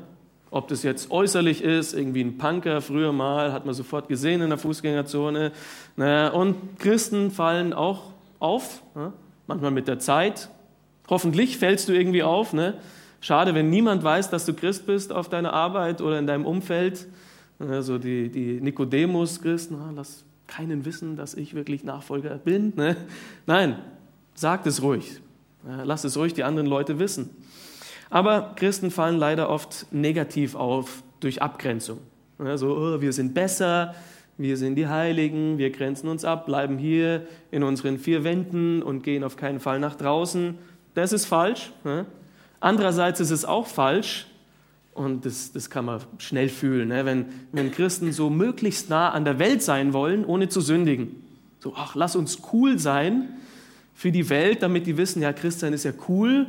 Ob das jetzt äußerlich ist, irgendwie ein Punker, früher mal, hat man sofort gesehen in der Fußgängerzone. Ne? Und Christen fallen auch auf, ne? manchmal mit der Zeit. Hoffentlich fällst du irgendwie auf. Ne? Schade, wenn niemand weiß, dass du Christ bist auf deiner Arbeit oder in deinem Umfeld. Also die, die Nikodemus-Christen, ah, lass keinen wissen, dass ich wirklich Nachfolger bin. Ne? Nein, sagt es ruhig. Lass es ruhig die anderen Leute wissen. Aber Christen fallen leider oft negativ auf durch Abgrenzung. So, oh, wir sind besser, wir sind die Heiligen, wir grenzen uns ab, bleiben hier in unseren vier Wänden und gehen auf keinen Fall nach draußen. Das ist falsch. Andererseits ist es auch falsch, und das, das kann man schnell fühlen, wenn, wenn Christen so möglichst nah an der Welt sein wollen, ohne zu sündigen. So, ach, lass uns cool sein für die Welt, damit die wissen, ja, Christsein ist ja cool?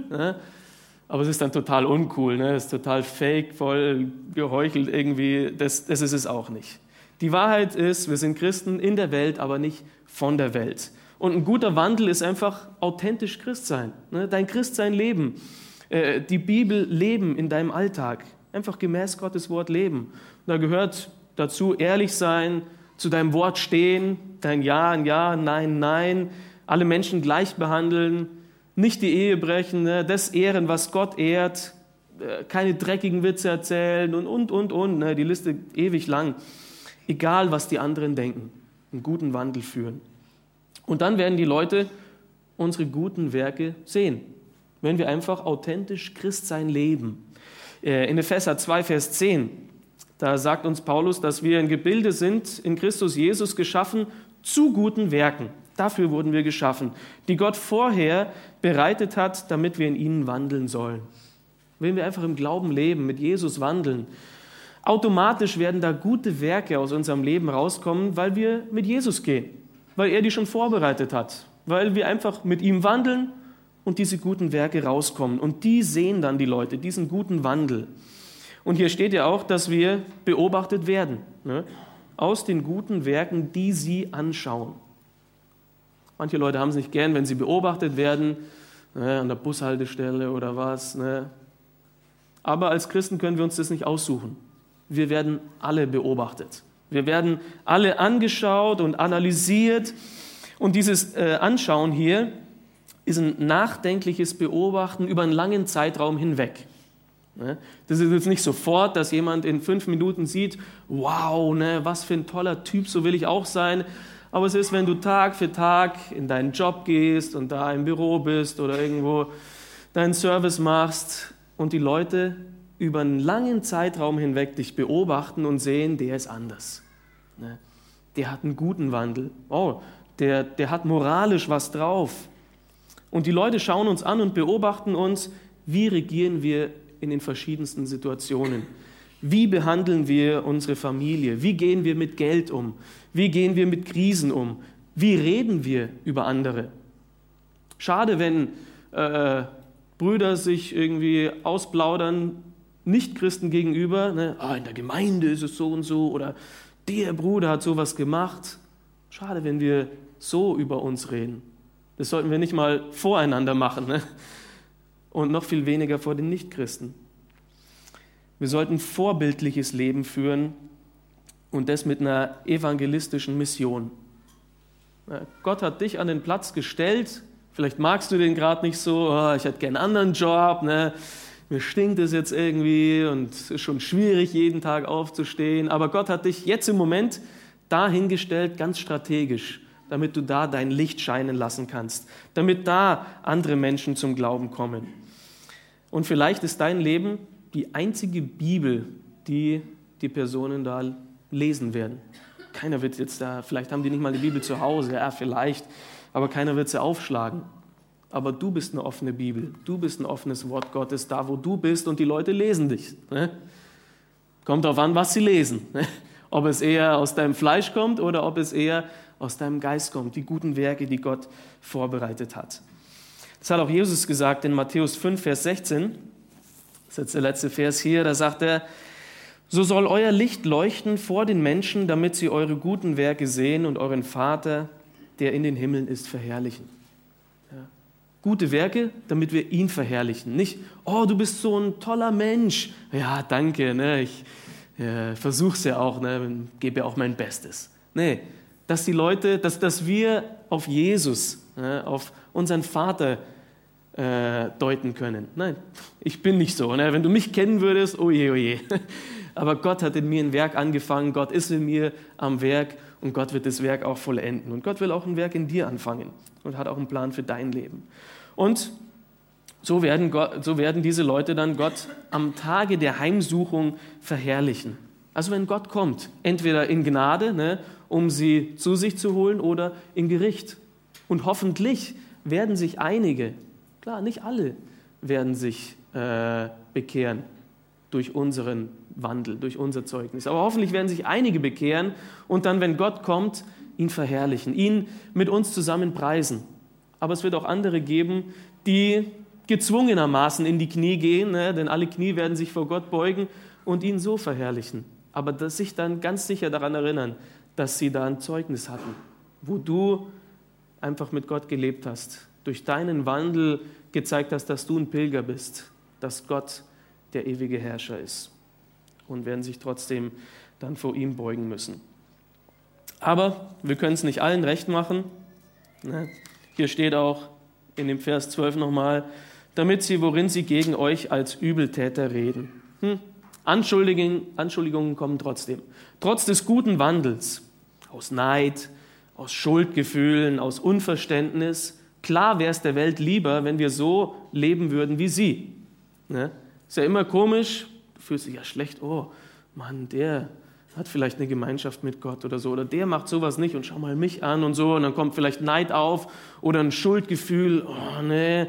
Aber es ist dann total uncool, ne? es ist total fake, voll geheuchelt irgendwie. Das, das ist es auch nicht. Die Wahrheit ist, wir sind Christen in der Welt, aber nicht von der Welt. Und ein guter Wandel ist einfach authentisch Christsein, ne? dein Christsein leben. Äh, die Bibel leben in deinem Alltag. Einfach gemäß Gottes Wort leben. Und da gehört dazu ehrlich sein, zu deinem Wort stehen, dein Ja ein Ja, Nein, Nein, alle Menschen gleich behandeln, nicht die Ehe brechen, ne, das ehren, was Gott ehrt, äh, keine dreckigen Witze erzählen und, und, und, und, ne, die Liste ewig lang. Egal, was die anderen denken, einen guten Wandel führen. Und dann werden die Leute unsere guten Werke sehen wenn wir einfach authentisch Christsein leben. Äh, in Epheser 2, Vers 10, da sagt uns Paulus, dass wir ein Gebilde sind, in Christus Jesus geschaffen zu guten Werken. Dafür wurden wir geschaffen, die Gott vorher bereitet hat, damit wir in ihnen wandeln sollen. Wenn wir einfach im Glauben leben, mit Jesus wandeln, automatisch werden da gute Werke aus unserem Leben rauskommen, weil wir mit Jesus gehen, weil er die schon vorbereitet hat, weil wir einfach mit ihm wandeln und diese guten Werke rauskommen. Und die sehen dann die Leute, diesen guten Wandel. Und hier steht ja auch, dass wir beobachtet werden. Ne? Aus den guten Werken, die sie anschauen. Manche Leute haben es nicht gern, wenn sie beobachtet werden, ne, an der Bushaltestelle oder was. Ne? Aber als Christen können wir uns das nicht aussuchen. Wir werden alle beobachtet. Wir werden alle angeschaut und analysiert. Und dieses äh, Anschauen hier, ist ein nachdenkliches Beobachten über einen langen Zeitraum hinweg. Ne? Das ist jetzt nicht sofort, dass jemand in fünf Minuten sieht, wow, ne, was für ein toller Typ, so will ich auch sein. Aber es ist, wenn du Tag für Tag in deinen Job gehst und da im Büro bist oder irgendwo deinen Service machst und die Leute über einen langen Zeitraum hinweg dich beobachten und sehen, der ist anders. Ne? Der hat einen guten Wandel. Oh, der, der hat moralisch was drauf. Und die Leute schauen uns an und beobachten uns, wie regieren wir in den verschiedensten Situationen. Wie behandeln wir unsere Familie? Wie gehen wir mit Geld um? Wie gehen wir mit Krisen um? Wie reden wir über andere? Schade, wenn äh, Brüder sich irgendwie ausplaudern, Nicht-Christen gegenüber. Ne? Ah, in der Gemeinde ist es so und so oder der Bruder hat sowas gemacht. Schade, wenn wir so über uns reden. Das sollten wir nicht mal voreinander machen ne? und noch viel weniger vor den Nichtchristen. Wir sollten vorbildliches Leben führen und das mit einer evangelistischen Mission. Gott hat dich an den Platz gestellt, vielleicht magst du den gerade nicht so, oh, ich hätte gern einen anderen Job, ne? mir stinkt es jetzt irgendwie und es ist schon schwierig, jeden Tag aufzustehen. Aber Gott hat dich jetzt im Moment dahingestellt, ganz strategisch, damit du da dein Licht scheinen lassen kannst, damit da andere Menschen zum Glauben kommen. Und vielleicht ist dein Leben die einzige Bibel, die die Personen da lesen werden. Keiner wird jetzt da, vielleicht haben die nicht mal die Bibel zu Hause, ja, vielleicht, aber keiner wird sie aufschlagen. Aber du bist eine offene Bibel, du bist ein offenes Wort Gottes, da wo du bist und die Leute lesen dich. Ne? Kommt darauf an, was sie lesen. Ne? Ob es eher aus deinem Fleisch kommt oder ob es eher aus deinem Geist kommt, die guten Werke, die Gott vorbereitet hat. Das hat auch Jesus gesagt in Matthäus 5, Vers 16. Das ist jetzt der letzte Vers hier. Da sagt er, so soll euer Licht leuchten vor den Menschen, damit sie eure guten Werke sehen und euren Vater, der in den Himmeln ist, verherrlichen. Ja. Gute Werke, damit wir ihn verherrlichen. Nicht, oh, du bist so ein toller Mensch. Ja, danke, ne, ich versuche es ja auch, ne, gebe ja auch mein Bestes. Nee, dass die Leute, dass, dass wir auf Jesus, ne, auf unseren Vater äh, deuten können. Nein, ich bin nicht so. Ne? Wenn du mich kennen würdest, oje, oh oje. Aber Gott hat in mir ein Werk angefangen, Gott ist in mir am Werk und Gott wird das Werk auch vollenden. Und Gott will auch ein Werk in dir anfangen und hat auch einen Plan für dein Leben. Und so werden, Gott, so werden diese Leute dann Gott am Tage der Heimsuchung verherrlichen. Also wenn Gott kommt, entweder in Gnade, ne, um sie zu sich zu holen, oder in Gericht. Und hoffentlich werden sich einige, klar, nicht alle, werden sich äh, bekehren durch unseren Wandel, durch unser Zeugnis. Aber hoffentlich werden sich einige bekehren und dann, wenn Gott kommt, ihn verherrlichen, ihn mit uns zusammen preisen. Aber es wird auch andere geben, die gezwungenermaßen in die Knie gehen, ne? denn alle Knie werden sich vor Gott beugen und ihn so verherrlichen. Aber dass sich dann ganz sicher daran erinnern, dass sie da ein Zeugnis hatten, wo du einfach mit Gott gelebt hast, durch deinen Wandel gezeigt hast, dass du ein Pilger bist, dass Gott der ewige Herrscher ist und werden sich trotzdem dann vor ihm beugen müssen. Aber wir können es nicht allen recht machen. Ne? Hier steht auch in dem Vers 12 nochmal, damit sie, worin sie gegen euch als Übeltäter reden. Hm? Anschuldigungen, Anschuldigungen kommen trotzdem. Trotz des guten Wandels, aus Neid, aus Schuldgefühlen, aus Unverständnis. Klar wäre es der Welt lieber, wenn wir so leben würden wie sie. Ne? Ist ja immer komisch, du fühlst dich ja schlecht, oh Mann, der hat vielleicht eine Gemeinschaft mit Gott oder so, oder der macht sowas nicht und schau mal mich an und so, und dann kommt vielleicht Neid auf oder ein Schuldgefühl, oh nee.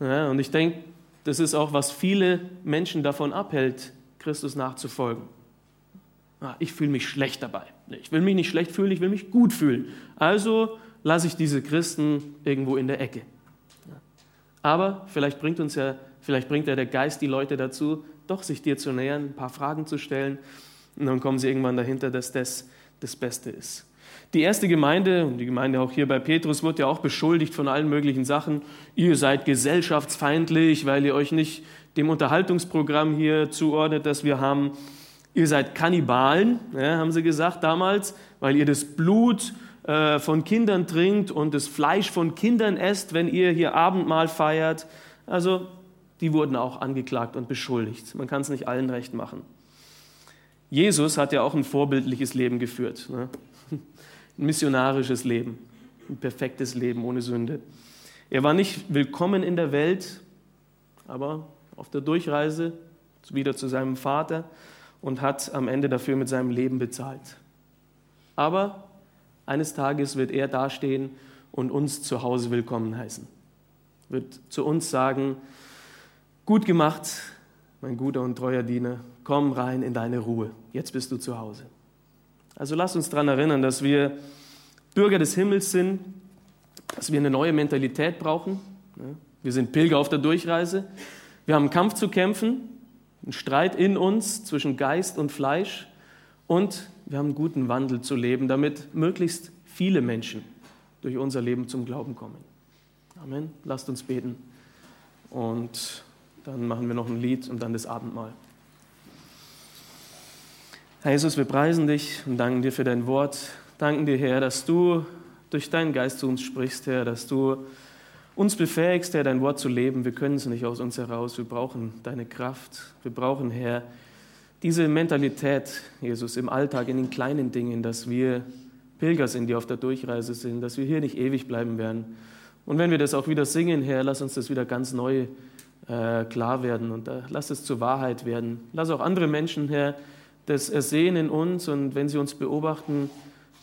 Ja, und ich denke, das ist auch, was viele Menschen davon abhält, Christus nachzufolgen. Ah, ich fühle mich schlecht dabei. Ich will mich nicht schlecht fühlen, ich will mich gut fühlen. Also lasse ich diese Christen irgendwo in der Ecke. Aber vielleicht bringt uns ja Vielleicht bringt ja der Geist die Leute dazu, doch sich dir zu nähern, ein paar Fragen zu stellen. Und dann kommen sie irgendwann dahinter, dass das das Beste ist. Die erste Gemeinde, und die Gemeinde auch hier bei Petrus, wird ja auch beschuldigt von allen möglichen Sachen. Ihr seid gesellschaftsfeindlich, weil ihr euch nicht dem Unterhaltungsprogramm hier zuordnet, das wir haben. Ihr seid Kannibalen, ja, haben sie gesagt damals, weil ihr das Blut äh, von Kindern trinkt und das Fleisch von Kindern esst, wenn ihr hier Abendmahl feiert. Also die wurden auch angeklagt und beschuldigt. Man kann es nicht allen recht machen. Jesus hat ja auch ein vorbildliches Leben geführt. Ne? Ein missionarisches Leben, ein perfektes Leben ohne Sünde. Er war nicht willkommen in der Welt, aber auf der Durchreise wieder zu seinem Vater und hat am Ende dafür mit seinem Leben bezahlt. Aber eines Tages wird er dastehen und uns zu Hause willkommen heißen. Wird zu uns sagen, Gut gemacht, mein guter und treuer Diener, komm rein in deine Ruhe. Jetzt bist du zu Hause. Also lass uns daran erinnern, dass wir Bürger des Himmels sind, dass wir eine neue Mentalität brauchen. Wir sind Pilger auf der Durchreise. Wir haben einen Kampf zu kämpfen, einen Streit in uns zwischen Geist und Fleisch. Und wir haben einen guten Wandel zu leben, damit möglichst viele Menschen durch unser Leben zum Glauben kommen. Amen. Lasst uns beten. Und dann machen wir noch ein Lied und dann das Abendmahl. Herr Jesus, wir preisen dich und danken dir für dein Wort. Danken dir, Herr, dass du durch deinen Geist zu uns sprichst, Herr, dass du uns befähigst, Herr, dein Wort zu leben. Wir können es nicht aus uns heraus. Wir brauchen deine Kraft. Wir brauchen, Herr, diese Mentalität, Jesus, im Alltag, in den kleinen Dingen, dass wir Pilger sind, die auf der Durchreise sind, dass wir hier nicht ewig bleiben werden. Und wenn wir das auch wieder singen, Herr, lass uns das wieder ganz neu äh, klar werden und äh, lass es zur Wahrheit werden. Lass auch andere Menschen, Herr, das ersehen in uns und wenn sie uns beobachten,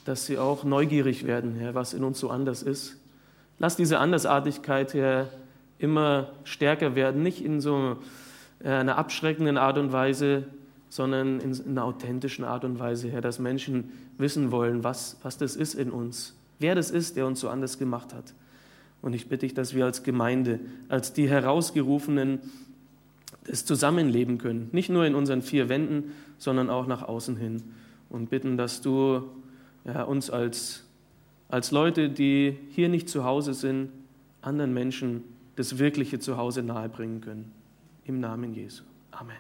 dass sie auch neugierig werden, Herr, was in uns so anders ist. Lass diese Andersartigkeit, Herr, immer stärker werden, nicht in so äh, einer abschreckenden Art und Weise, sondern in einer authentischen Art und Weise, Herr, dass Menschen wissen wollen, was, was das ist in uns, wer das ist, der uns so anders gemacht hat. Und ich bitte dich, dass wir als Gemeinde, als die Herausgerufenen, das zusammenleben können. Nicht nur in unseren vier Wänden, sondern auch nach außen hin. Und bitten, dass du ja, uns als, als Leute, die hier nicht zu Hause sind, anderen Menschen das wirkliche Zuhause nahebringen können. Im Namen Jesu. Amen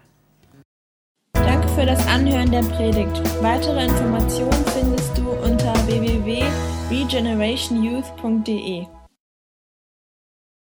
für das Anhören der Predigt. Weitere Informationen findest du unter www.regenerationyouth.de.